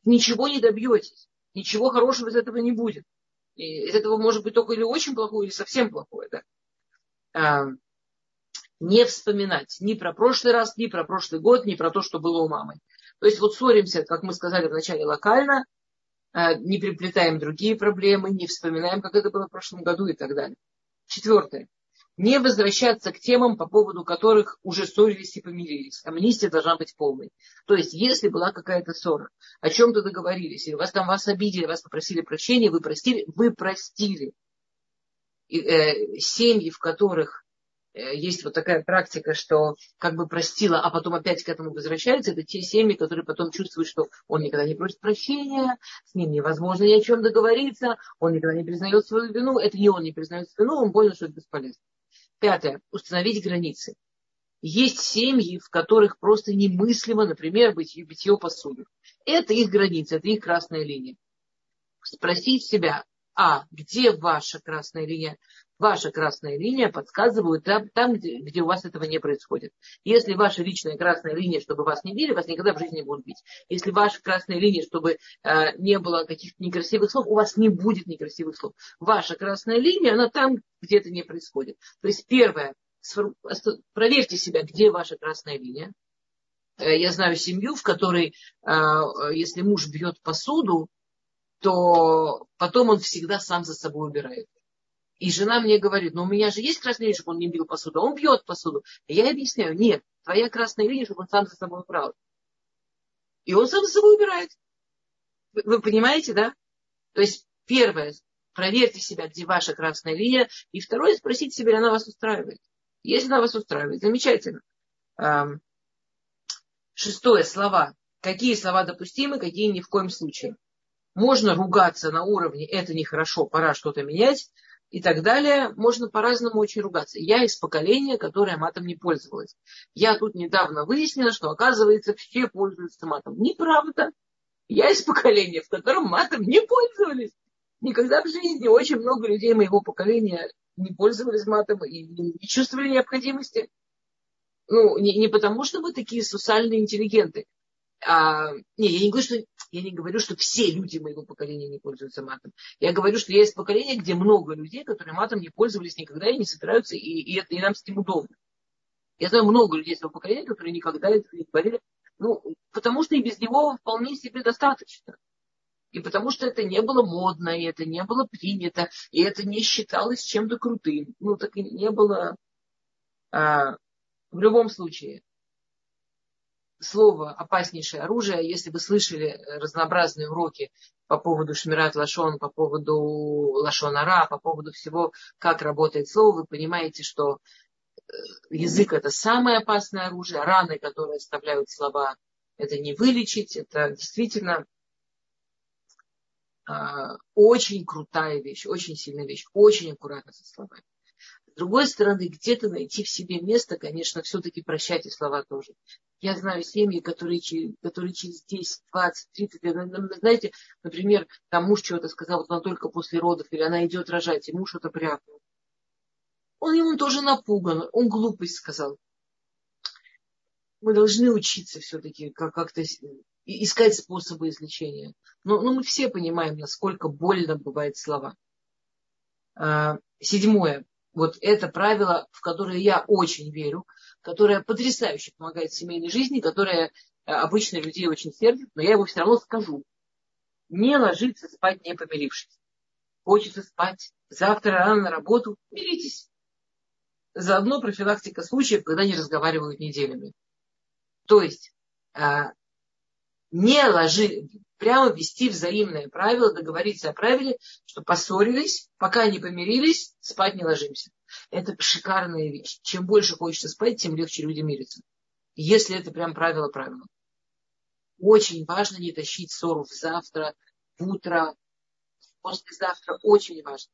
Ничего не добьетесь. Ничего хорошего из этого не будет. И из этого может быть только или очень плохое, или совсем плохое. Да? А, не вспоминать ни про прошлый раз, ни про прошлый год, ни про то, что было у мамы. То есть вот ссоримся, как мы сказали вначале, локально, а, не приплетаем другие проблемы, не вспоминаем, как это было в прошлом году и так далее. Четвертое не возвращаться к темам, по поводу которых уже ссорились и помирились. Амнистия должна быть полной. То есть, если была какая-то ссора, о чем-то договорились, или вас там вас обидели, вас попросили прощения, вы простили, вы простили. И, э, семьи, в которых э, есть вот такая практика, что как бы простила, а потом опять к этому возвращается, это те семьи, которые потом чувствуют, что он никогда не просит прощения, с ним невозможно ни о чем договориться, он никогда не признает свою вину, это не он не признает свою вину, он понял, что это бесполезно. Пятое. Установить границы. Есть семьи, в которых просто немыслимо, например, быть битье посуды. Это их границы, это их красная линия. Спросить себя, а, где ваша красная линия? Ваша красная линия подсказывает там, там где, где у вас этого не происходит. Если ваша личная красная линия, чтобы вас не били, вас никогда в жизни не будут бить. Если ваша красная линия, чтобы э, не было каких-то некрасивых слов, у вас не будет некрасивых слов. Ваша красная линия, она там, где это не происходит. То есть первое, проверьте себя, где ваша красная линия. Э, я знаю семью, в которой, э, если муж бьет посуду, то потом он всегда сам за собой убирает. И жена мне говорит, ну у меня же есть красная линия, чтобы он не бил посуду, а он бьет посуду. И я объясняю, нет, твоя красная линия, чтобы он сам за собой убрал. И он сам за собой убирает. Вы, вы понимаете, да? То есть первое, проверьте себя, где ваша красная линия. И второе, спросите себя, она вас устраивает. Если она вас устраивает, замечательно. Шестое, слова. Какие слова допустимы, какие ни в коем случае. Можно ругаться на уровне «это нехорошо, пора что-то менять», и так далее, можно по-разному очень ругаться. Я из поколения, которое матом не пользовалось. Я тут недавно выяснила, что, оказывается, все пользуются матом. Неправда. Я из поколения, в котором матом не пользовались. Никогда в жизни очень много людей моего поколения не пользовались матом и не чувствовали необходимости. Ну, не, не потому, что мы такие сусальные интеллигенты, а, не, я не говорю, что я не говорю, что все люди моего поколения не пользуются матом. Я говорю, что есть поколение, где много людей, которые матом не пользовались никогда и не собираются, и, и, и нам с этим удобно. Я знаю много людей своего поколения, которые никогда этого не говорили. Ну, потому что и без него вполне себе достаточно. И потому что это не было модно, и это не было принято, и это не считалось чем-то крутым. Ну, так и не было а, в любом случае слово опаснейшее оружие. Если вы слышали э, разнообразные уроки по поводу Шмират Лашон, по поводу Лашонара, по поводу всего, как работает слово, вы понимаете, что э, язык это самое опасное оружие, раны, которые оставляют слова, это не вылечить, это действительно э, очень крутая вещь, очень сильная вещь, очень аккуратно со словами. С другой стороны, где-то найти в себе место, конечно, все-таки прощайте слова тоже. Я знаю семьи, которые, которые через 10, 20, 30 лет, знаете, например, там муж чего-то сказал, вот она только после родов, или она идет рожать, и муж это прятал. Он ему тоже напуган, он глупость сказал. Мы должны учиться все-таки как-то искать способы излечения. Но, но мы все понимаем, насколько больно бывают слова. А, седьмое. Вот это правило, в которое я очень верю которая потрясающе помогает в семейной жизни, которая э, обычно людей очень сердит, но я его все равно скажу. Не ложиться спать, не помирившись. Хочется спать, завтра рано на работу, миритесь. Заодно профилактика случаев, когда не разговаривают неделями. То есть а, не ложи, прямо ввести взаимное правило, договориться о правиле, что поссорились, пока не помирились, спать не ложимся. Это шикарная вещь. Чем больше хочется спать, тем легче люди мирятся. Если это прям правило-правило. Очень важно не тащить ссору в завтра, в утро, послезавтра. Очень важно.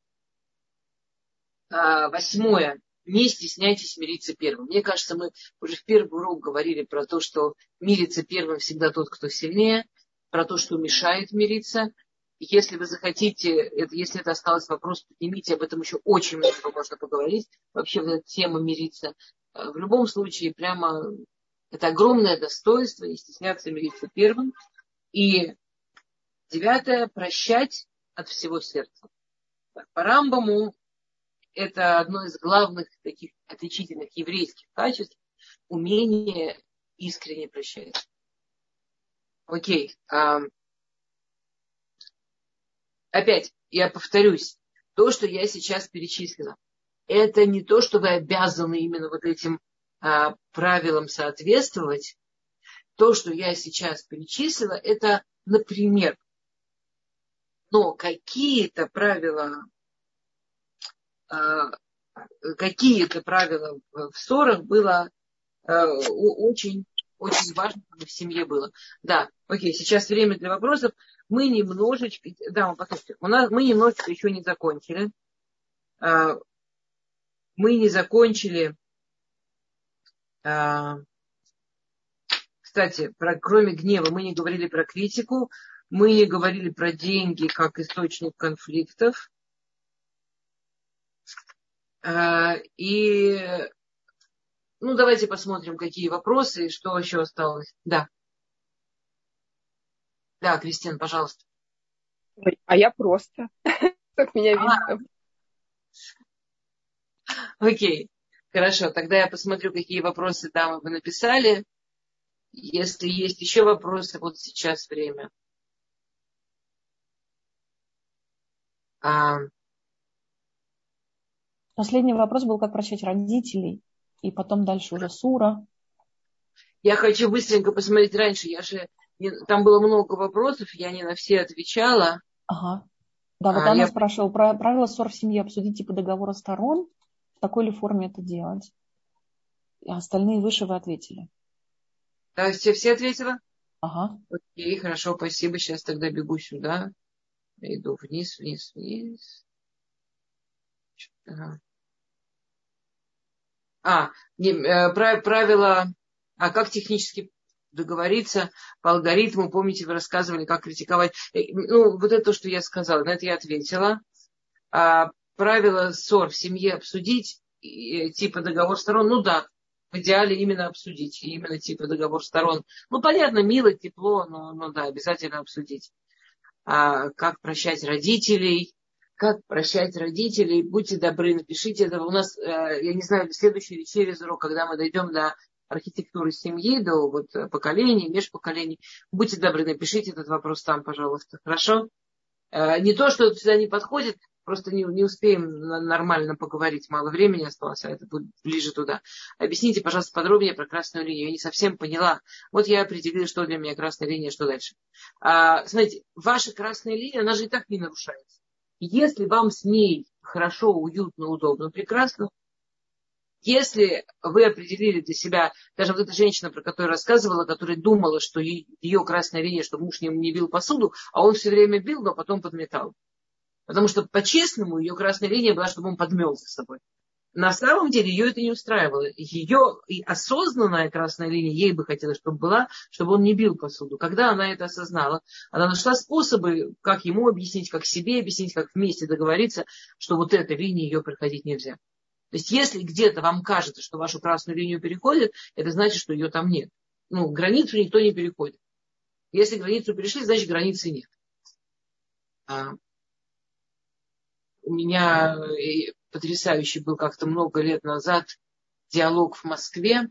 А, восьмое. Не стесняйтесь мириться первым. Мне кажется, мы уже в первый урок говорили про то, что мирится первым всегда тот, кто сильнее, про то, что мешает мириться. Если вы захотите, это, если это осталось вопрос, поднимите, об этом еще очень много можно поговорить. Вообще в эту тему мириться. Э, в любом случае, прямо это огромное достоинство, не стесняться мириться первым. И девятое, прощать от всего сердца. По Рамбаму это одно из главных таких отличительных еврейских качеств, умение искренне прощать. Окей. Опять, я повторюсь, то, что я сейчас перечислила, это не то, что вы обязаны именно вот этим а, правилам соответствовать. То, что я сейчас перечислила, это, например, но какие-то правила, а, какие-то правила в ссорах было а, очень, очень важно, чтобы в семье было. Да, окей, сейчас время для вопросов мы немножечко, да, послушайте, у нас, мы немножечко еще не закончили. А, мы не закончили, а, кстати, про, кроме гнева, мы не говорили про критику, мы не говорили про деньги как источник конфликтов. Э, и ну, давайте посмотрим, какие вопросы и что еще осталось. Да. Да, Кристина, пожалуйста. Ой, а я просто. [laughs] Как меня а. видно. Окей. Хорошо, тогда я посмотрю, какие вопросы там вы написали. Если есть еще вопросы, вот сейчас время. А... Последний вопрос был, как прощать родителей, и потом дальше уже сура. Я хочу быстренько посмотреть раньше. Я же там было много вопросов, я не на все отвечала. Ага. Да, вот а, она я... спрашивала про правила ссор в семье обсудить типа договора сторон. В такой ли форме это делать? И остальные выше вы ответили. Да, все, все ответила? Ага. Окей, хорошо, спасибо. Сейчас тогда бегу сюда. Иду вниз, вниз, вниз. Ага. А, не, э, правило, а как технически договориться по алгоритму. Помните, вы рассказывали, как критиковать. Э, ну, вот это то, что я сказала, на это я ответила. А, правила ссор в семье обсудить, типа договор сторон, ну да, в идеале именно обсудить, именно типа договор сторон. Ну, понятно, мило, тепло, но, но да, обязательно обсудить. А, как прощать родителей, как прощать родителей, будьте добры, напишите это. У нас, э, я не знаю, следующий вечере, когда мы дойдем до архитектуры семьи, до вот поколений, межпоколений, будьте добры, напишите этот вопрос там, пожалуйста, хорошо? Э, не то, что сюда не подходит, просто не, не успеем нормально поговорить, мало времени осталось, а это будет ближе туда. Объясните, пожалуйста, подробнее про красную линию. Я не совсем поняла. Вот я определила, что для меня красная линия, что дальше. А, смотрите, ваша красная линия, она же и так не нарушается. Если вам с ней хорошо, уютно, удобно, прекрасно, если вы определили для себя, даже вот эта женщина, про которую рассказывала, которая думала, что ее красная линия, что муж не бил посуду, а он все время бил, но потом подметал. Потому что по-честному ее красная линия была, чтобы он подмел за собой. На самом деле ее это не устраивало. Ее и осознанная красная линия ей бы хотелось, чтобы была, чтобы он не бил посуду. Когда она это осознала, она нашла способы, как ему объяснить, как себе объяснить, как вместе договориться, что вот эта линия ее проходить нельзя. То есть если где-то вам кажется, что вашу красную линию переходит, это значит, что ее там нет. Ну, границу никто не переходит. Если границу перешли, значит границы нет. А, у меня э, потрясающий был как-то много лет назад диалог в Москве.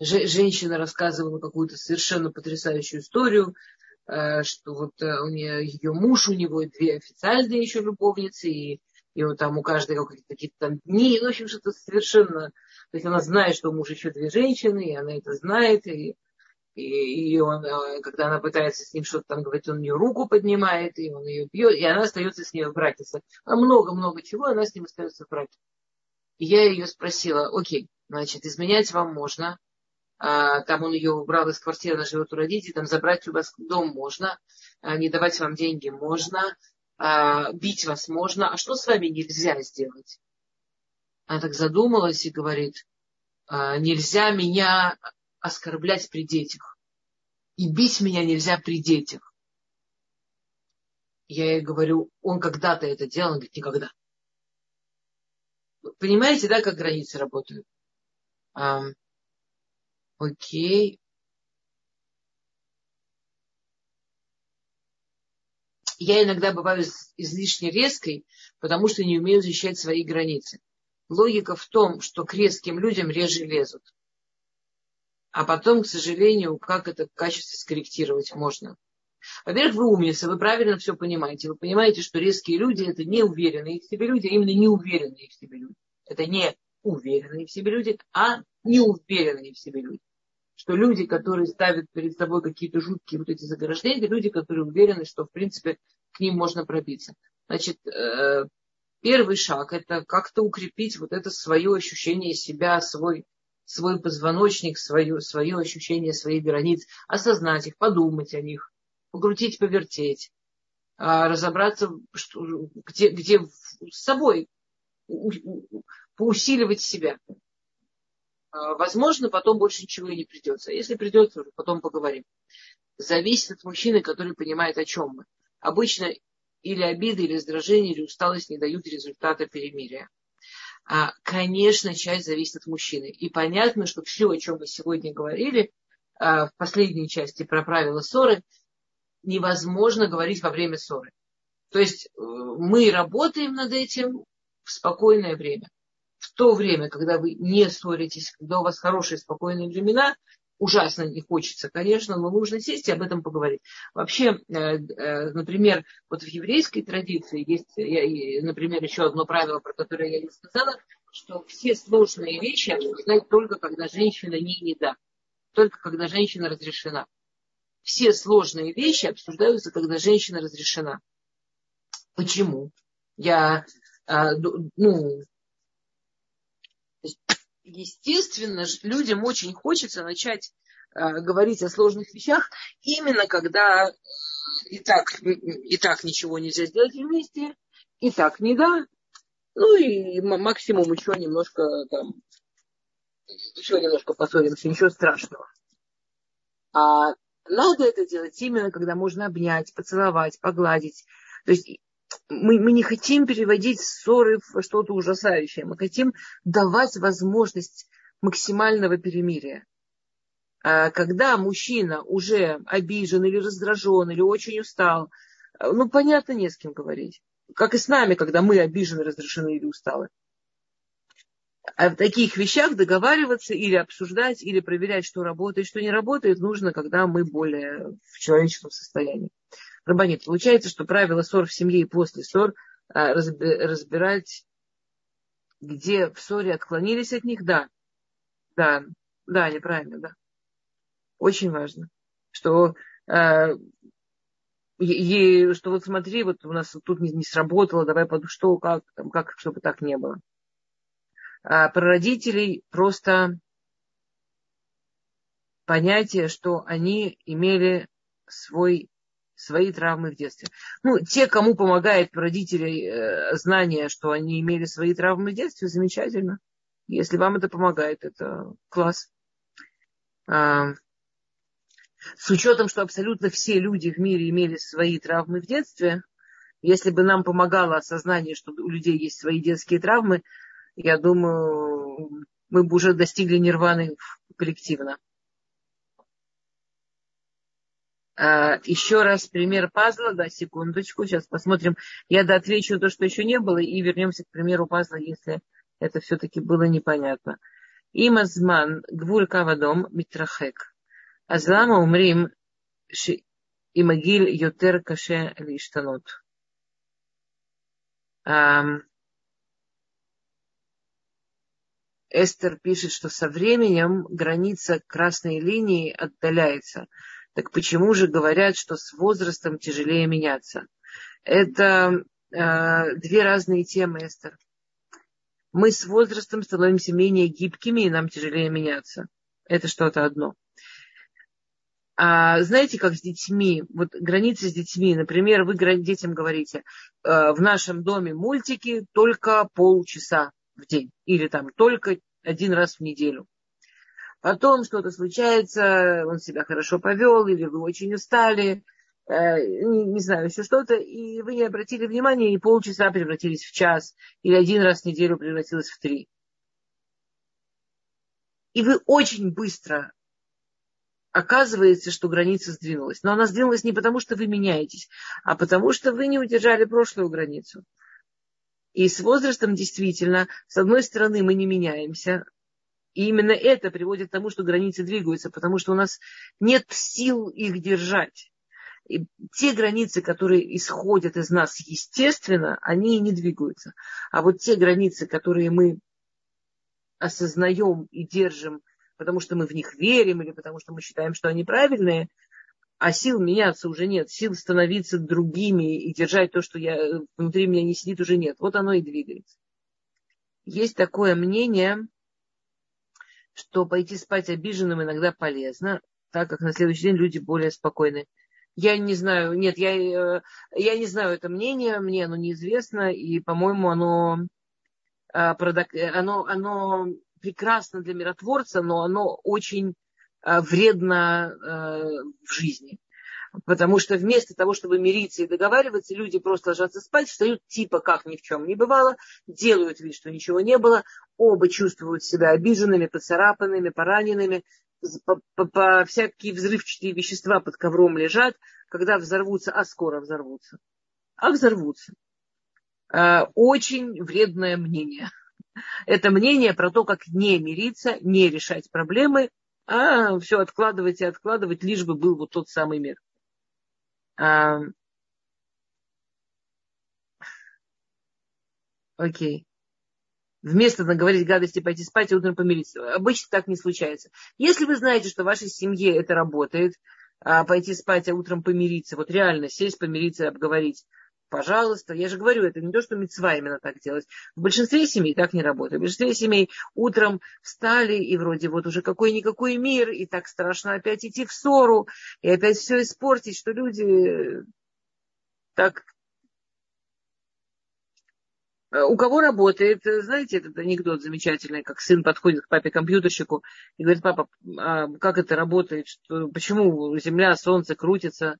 Женщина рассказывала какую-то совершенно потрясающую историю, э, что вот э, у нее ее муж, у него две официальные еще любовницы, и и вот там у каждой какие-то там дни, ну, в общем, что-то совершенно, то есть она знает, что у мужа еще две женщины, и она это знает, и, и, и он, а, когда она пытается с ним что-то там говорить, он ее руку поднимает, и он ее бьет, и она остается с ней в браке. Много-много чего, она с ним остается в браке. И я ее спросила, окей, значит, изменять вам можно, а, там он ее убрал из квартиры, она живет у родителей, там забрать у вас дом можно, а, не давать вам деньги можно, а, бить вас можно, а что с вами нельзя сделать? Она так задумалась и говорит, а, нельзя меня оскорблять при детях. И бить меня нельзя при детях. Я ей говорю, он когда-то это делал, он говорит, никогда. Понимаете, да, как границы работают? А, окей. Я иногда бываю излишне резкой, потому что не умею защищать свои границы. Логика в том, что к резким людям реже лезут. А потом, к сожалению, как это качество скорректировать можно. Во-первых, вы умница, вы правильно все понимаете. Вы понимаете, что резкие люди это не уверенные в себе люди, а именно неуверенные в себе люди. Это не уверенные в себе люди, а неуверенные в себе люди что люди, которые ставят перед собой какие-то жуткие вот эти заграждения, это люди, которые уверены, что, в принципе, к ним можно пробиться. Значит, э, первый шаг – это как-то укрепить вот это свое ощущение себя, свой, свой позвоночник, свое, свое ощущение своих границ, осознать их, подумать о них, покрутить, повертеть, а, разобраться, что, где, где с собой, поусиливать себя. А, возможно, потом больше ничего и не придется. Если придется, потом поговорим. Зависит от мужчины, который понимает, о чем мы. Обычно или обиды, или раздражение, или усталость не дают результата перемирия. А, конечно, часть зависит от мужчины. И понятно, что все, о чем мы сегодня говорили, а, в последней части про правила ссоры, невозможно говорить во время ссоры. То есть э, мы работаем над этим в спокойное время. В то время, когда вы не ссоритесь, когда у вас хорошие спокойные времена, ужасно не хочется, конечно, но нужно сесть и об этом поговорить. Вообще, э, э, например, вот в еврейской традиции есть, например, еще одно правило, про которое я не сказала, что все сложные вещи обсуждать только когда женщина не не да, только когда женщина разрешена. Все сложные вещи обсуждаются, когда женщина разрешена. Почему? Я, ну, естественно, людям очень хочется начать э, говорить о сложных вещах, именно когда э, и так, и так ничего нельзя сделать вместе, и так не да. Ну и максимум еще немножко там, еще немножко поссоримся, ничего страшного. А надо это делать именно, когда можно обнять, поцеловать, погладить. То есть мы, мы не хотим переводить ссоры в что-то ужасающее. Мы хотим давать возможность максимального перемирия. А когда мужчина уже обижен или раздражен, или очень устал, ну, понятно, не с кем говорить. Как и с нами, когда мы обижены, раздражены или усталы. А в таких вещах договариваться или обсуждать, или проверять, что работает, что не работает, нужно, когда мы более в человеческом состоянии. Рабанит, получается, что правила ссор в семье и после ссор а, разбирать, где в ссоре отклонились от них, да. Да, да, неправильно, да. Очень важно, что э, и, что вот смотри, вот у нас тут не, не сработало, давай подумай, что, как, там, как, чтобы так не было. А про родителей просто понятие, что они имели свой свои травмы в детстве. Ну, те, кому помогает родители э, знание, что они имели свои травмы в детстве, замечательно. Если вам это помогает, это класс. А, с учетом, что абсолютно все люди в мире имели свои травмы в детстве, если бы нам помогало осознание, что у людей есть свои детские травмы, я думаю, мы бы уже достигли нирваны коллективно. А, еще раз пример пазла, да, секундочку, сейчас посмотрим. Я да, отвечу то, что еще не было, и вернемся к примеру пазла, если это все-таки было непонятно. Имазман гвуль кавадом митрахек. Азлама умрим имагиль йотер каше лиштанот. Эстер пишет, что со временем граница красной линии отдаляется. Так почему же говорят, что с возрастом тяжелее меняться? Это э, две разные темы, Эстер. Мы с возрастом становимся менее гибкими, и нам тяжелее меняться. Это что-то одно. А знаете, как с детьми, вот границы с детьми, например, вы детям говорите, э, в нашем доме мультики только полчаса в день, или там только один раз в неделю потом что-то случается, он себя хорошо повел, или вы очень устали, э, не, не знаю, еще что-то, и вы не обратили внимания, и полчаса превратились в час, или один раз в неделю превратилось в три. И вы очень быстро оказывается, что граница сдвинулась. Но она сдвинулась не потому, что вы меняетесь, а потому, что вы не удержали прошлую границу. И с возрастом действительно, с одной стороны, мы не меняемся, и именно это приводит к тому, что границы двигаются, потому что у нас нет сил их держать. И те границы, которые исходят из нас естественно, они не двигаются. А вот те границы, которые мы осознаем и держим, потому что мы в них верим или потому что мы считаем, что они правильные, а сил меняться уже нет, сил становиться другими и держать то, что я, внутри меня не сидит, уже нет. Вот оно и двигается. Есть такое мнение, что пойти спать обиженным иногда полезно, так как на следующий день люди более спокойны. Я не знаю, нет, я, э, я не знаю это мнение, мне оно неизвестно, и, по-моему, оно, а, оно, оно прекрасно для миротворца, но оно очень вредно э, в жизни. Потому что вместо того, чтобы мириться и договариваться, люди просто ложатся спать, встают типа как ни в чем не бывало, делают вид, что ничего не было, оба чувствуют себя обиженными, поцарапанными, пораненными, по, по, по всякие взрывчатые вещества под ковром лежат, когда взорвутся, а скоро взорвутся. А взорвутся. А, очень вредное мнение. Это мнение про то, как не мириться, не решать проблемы, а все откладывать и откладывать, лишь бы был вот тот самый мир. Окей. Вместо наговорить гадости, пойти спать и утром помириться. Обычно так не случается. Если вы знаете, что в вашей семье это работает, а пойти спать, а утром помириться, вот реально сесть, помириться, обговорить, пожалуйста. Я же говорю, это не то, что мецва именно так делать. В большинстве семей так не работает. В большинстве семей утром встали, и вроде вот уже какой-никакой мир, и так страшно опять идти в ссору, и опять все испортить, что люди так у кого работает, знаете, этот анекдот замечательный, как сын подходит к папе-компьютерщику и говорит, папа, а как это работает, что, почему Земля, Солнце крутится,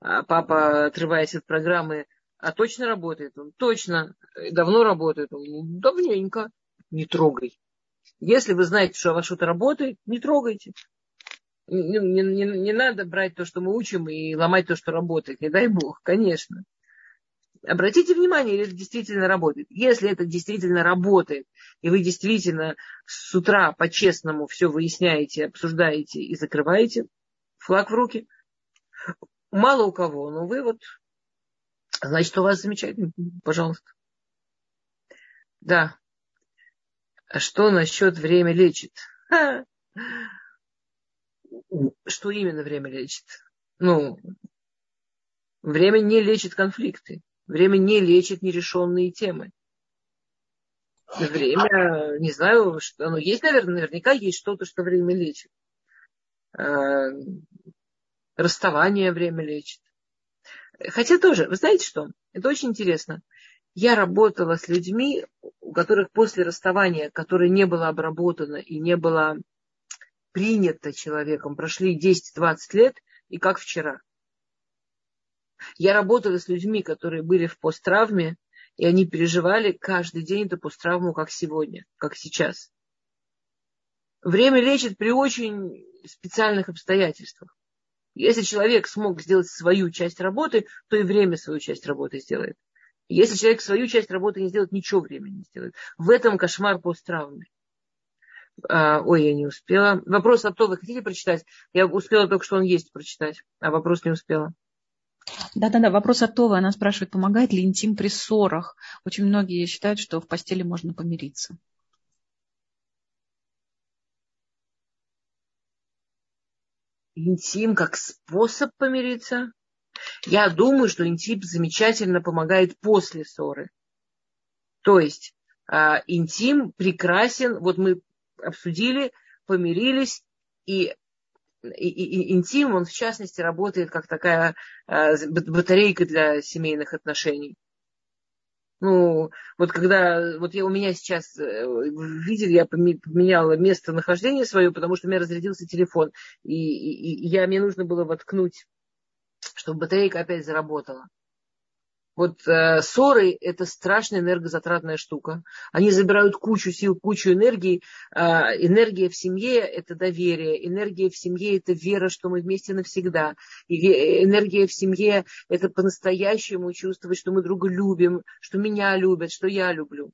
а папа, отрываясь от программы, а точно работает? Он точно. Давно работает? Он «Ну, давненько. Не трогай. Если вы знаете, что вас что-то работает, не трогайте. Не, не, не, не надо брать то, что мы учим, и ломать то, что работает. Не дай бог, конечно. Обратите внимание, это действительно работает. Если это действительно работает, и вы действительно с утра по-честному все выясняете, обсуждаете и закрываете, флаг в руки. Мало у кого, но вы вот Значит, у вас замечательно. Пожалуйста. Да. А что насчет время лечит? Что именно время лечит? Ну, время не лечит конфликты. Время не лечит нерешенные темы. Время, не знаю, что, ну, есть, наверное, наверняка есть что-то, что время лечит. А, расставание время лечит. Хотя тоже, вы знаете что? Это очень интересно. Я работала с людьми, у которых после расставания, которое не было обработано и не было принято человеком, прошли 10-20 лет, и как вчера. Я работала с людьми, которые были в посттравме, и они переживали каждый день эту посттравму, как сегодня, как сейчас. Время лечит при очень специальных обстоятельствах. Если человек смог сделать свою часть работы, то и время свою часть работы сделает. Если человек свою часть работы не сделает, ничего времени не сделает. В этом кошмар посттравмы. А, ой, я не успела. Вопрос от то, вы хотите прочитать? Я успела только, что он есть прочитать, а вопрос не успела. Да-да-да, вопрос от Това. Она спрашивает, помогает ли интим при ссорах. Очень многие считают, что в постели можно помириться. Интим как способ помириться. Я думаю, что интим замечательно помогает после ссоры. То есть э, интим прекрасен. Вот мы обсудили, помирились, и, и, и интим, он в частности работает как такая э, батарейка для семейных отношений. Ну, вот когда, вот я, у меня сейчас, э, видели, я поменяла место нахождения свое, потому что у меня разрядился телефон, и, и, и я, мне нужно было воткнуть, чтобы батарейка опять заработала. Вот э, ссоры – это страшная энергозатратная штука. Они забирают кучу сил, кучу энергии. Э, энергия в семье – это доверие. Энергия в семье – это вера, что мы вместе навсегда. И энергия в семье – это по-настоящему чувствовать, что мы друга любим, что меня любят, что я люблю.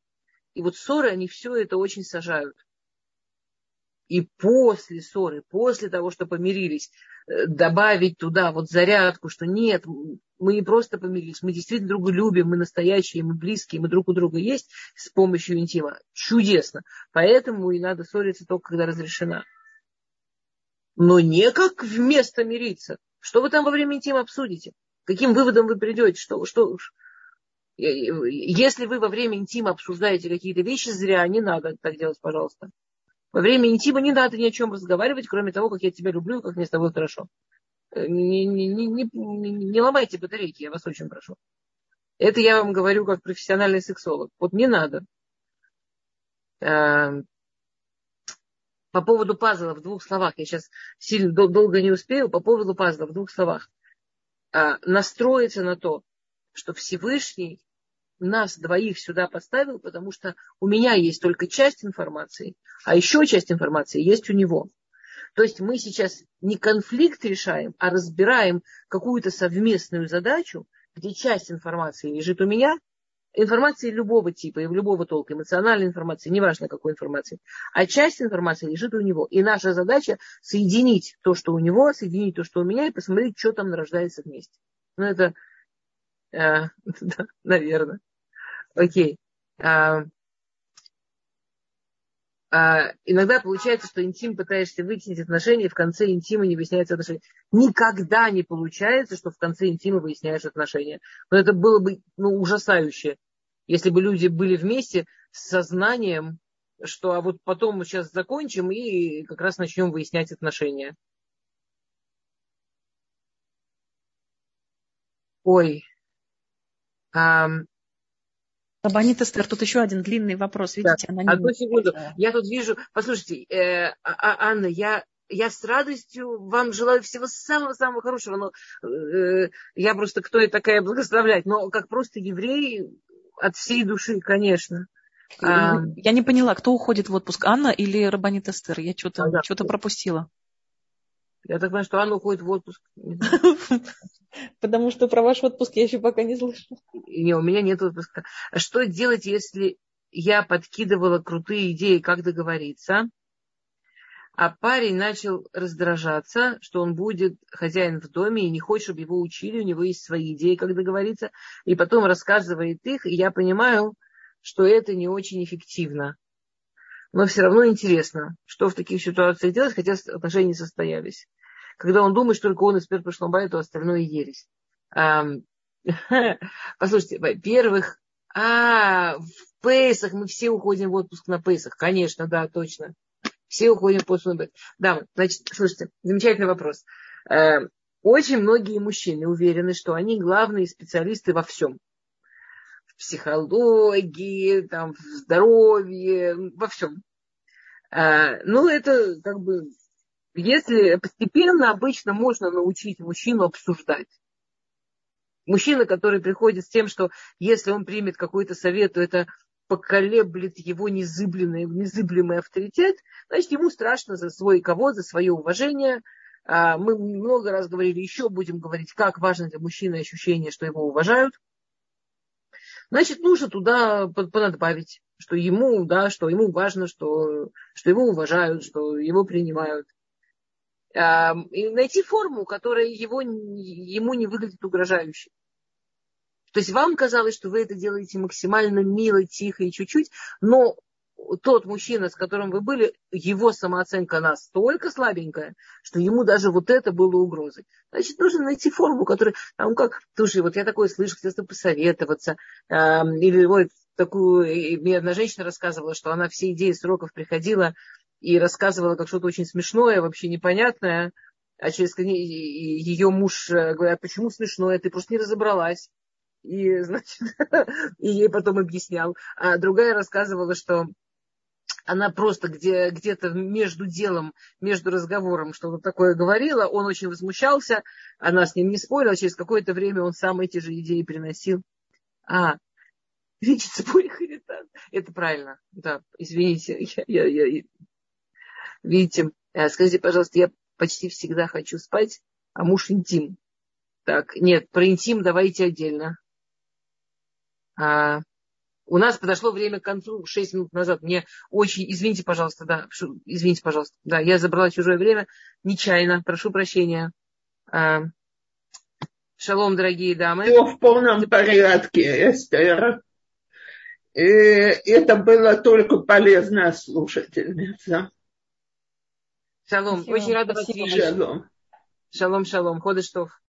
И вот ссоры, они все это очень сажают. И после ссоры, после того, что помирились, э, добавить туда вот зарядку, что нет, мы не просто помирились, мы действительно друга любим, мы настоящие, мы близкие, мы друг у друга есть с помощью интима. Чудесно. Поэтому и надо ссориться только, когда разрешена. Но не как вместо мириться. Что вы там во время интима обсудите? Каким выводом вы придете? Что, что, если вы во время интима обсуждаете какие-то вещи, зря, не надо так делать, пожалуйста. Во время интима не надо ни о чем разговаривать, кроме того, как я тебя люблю как мне с тобой хорошо. Не, не, не, не, не ломайте батарейки, я вас очень прошу. Это я вам говорю как профессиональный сексолог. Вот не надо. По поводу пазла в двух словах. Я сейчас сильно долго не успею. По поводу пазла в двух словах. а, настроиться на то, что Всевышний нас двоих сюда поставил, потому что у меня есть только часть информации, а еще часть информации есть у него. То есть мы сейчас не конфликт решаем, а разбираем какую-то совместную задачу, где часть информации лежит у меня, информации любого типа и любого толка, эмоциональной информации, неважно какой информации, а часть информации лежит у него. И наша задача соединить то, что у него, соединить то, что у меня, и посмотреть, что там нарождается вместе. Ну, это, э, [laughs] да, наверное. Окей. А, а, иногда получается, что интим пытаешься выяснить отношения, в конце интима не выясняются отношения. Никогда не получается, что в конце интима выясняешь отношения. Но это было бы ну, ужасающе, если бы люди были вместе с сознанием, что а вот потом мы сейчас закончим и как раз начнем выяснять отношения. Ой. Рабанит Эстер, тут еще один длинный вопрос. Видите, да. она Одну секунду. Я тут вижу, послушайте, э, а, а, Анна, я, я с радостью вам желаю всего самого-самого хорошего. Но э, я просто кто я такая благословлять. Но как просто еврей от всей души, конечно. А, я не поняла, кто уходит в отпуск, Анна или Рабанит Эстер? Я что-то, а, да. что-то пропустила. Я так понимаю, что Анна уходит в отпуск. [laughs] Потому что про ваш отпуск я еще пока не слышала. Не, у меня нет отпуска. Что делать, если я подкидывала крутые идеи, как договориться, а парень начал раздражаться, что он будет хозяин в доме и не хочет, чтобы его учили, у него есть свои идеи, как договориться, и потом рассказывает их, и я понимаю, что это не очень эффективно. Но все равно интересно, что в таких ситуациях делать, хотя отношения состоялись когда он думает, что только он эксперт по шломбай, то остальное ересь. [laughs] Послушайте, во-первых, а, в Пейсах мы все уходим в отпуск на Пейсах. Конечно, да, точно. Все уходим в отпуск. Да, значит, слушайте, замечательный вопрос. Э, очень многие мужчины уверены, что они главные специалисты во всем. В психологии, там, в здоровье, во всем. Э, ну, это как бы если постепенно обычно можно научить мужчину обсуждать. Мужчина, который приходит с тем, что если он примет какой-то совет, то это поколеблет его незыблемый, незыблемый авторитет, значит, ему страшно за свой кого, за свое уважение. А, мы много раз говорили, еще будем говорить, как важно для мужчины ощущение, что его уважают. Значит, нужно туда понадбавить, что ему, да, что ему важно, что, что его уважают, что его принимают и найти форму, которая его, ему не выглядит угрожающей. То есть вам казалось, что вы это делаете максимально мило, тихо и чуть-чуть, но тот мужчина, с которым вы были, его самооценка настолько слабенькая, что ему даже вот это было угрозой. Значит, нужно найти форму, которая, там как, слушай, вот я такое слышу, хотел посоветоваться, э, или вот такую, мне одна женщина рассказывала, что она все идеи сроков приходила и рассказывала как что-то очень смешное, вообще непонятное. А через ее муж э, говорит, а почему смешное? Ты просто не разобралась. И, [laughs] значит, и ей потом объяснял. А другая рассказывала, что она просто где, где-то между делом, между разговором что-то такое говорила, он очень возмущался, она с ним не спорила, через какое-то время он сам эти же идеи приносил. А, [laughs] видите, это правильно, да, извините, я, я, я Видите, э, скажите, пожалуйста, я почти всегда хочу спать, а муж интим. Так, нет, про интим давайте отдельно. А, у нас подошло время к концу 6 минут назад. Мне очень, извините, пожалуйста, да, извините, пожалуйста. Да, я забрала чужое время нечаянно, прошу прощения. А, шалом, дорогие дамы. Все в полном порядке, Эстер. И это было только полезно слушательница. Шалом. Очень рада вас видеть. Шалом. Шалом, шалом. Ходыштов.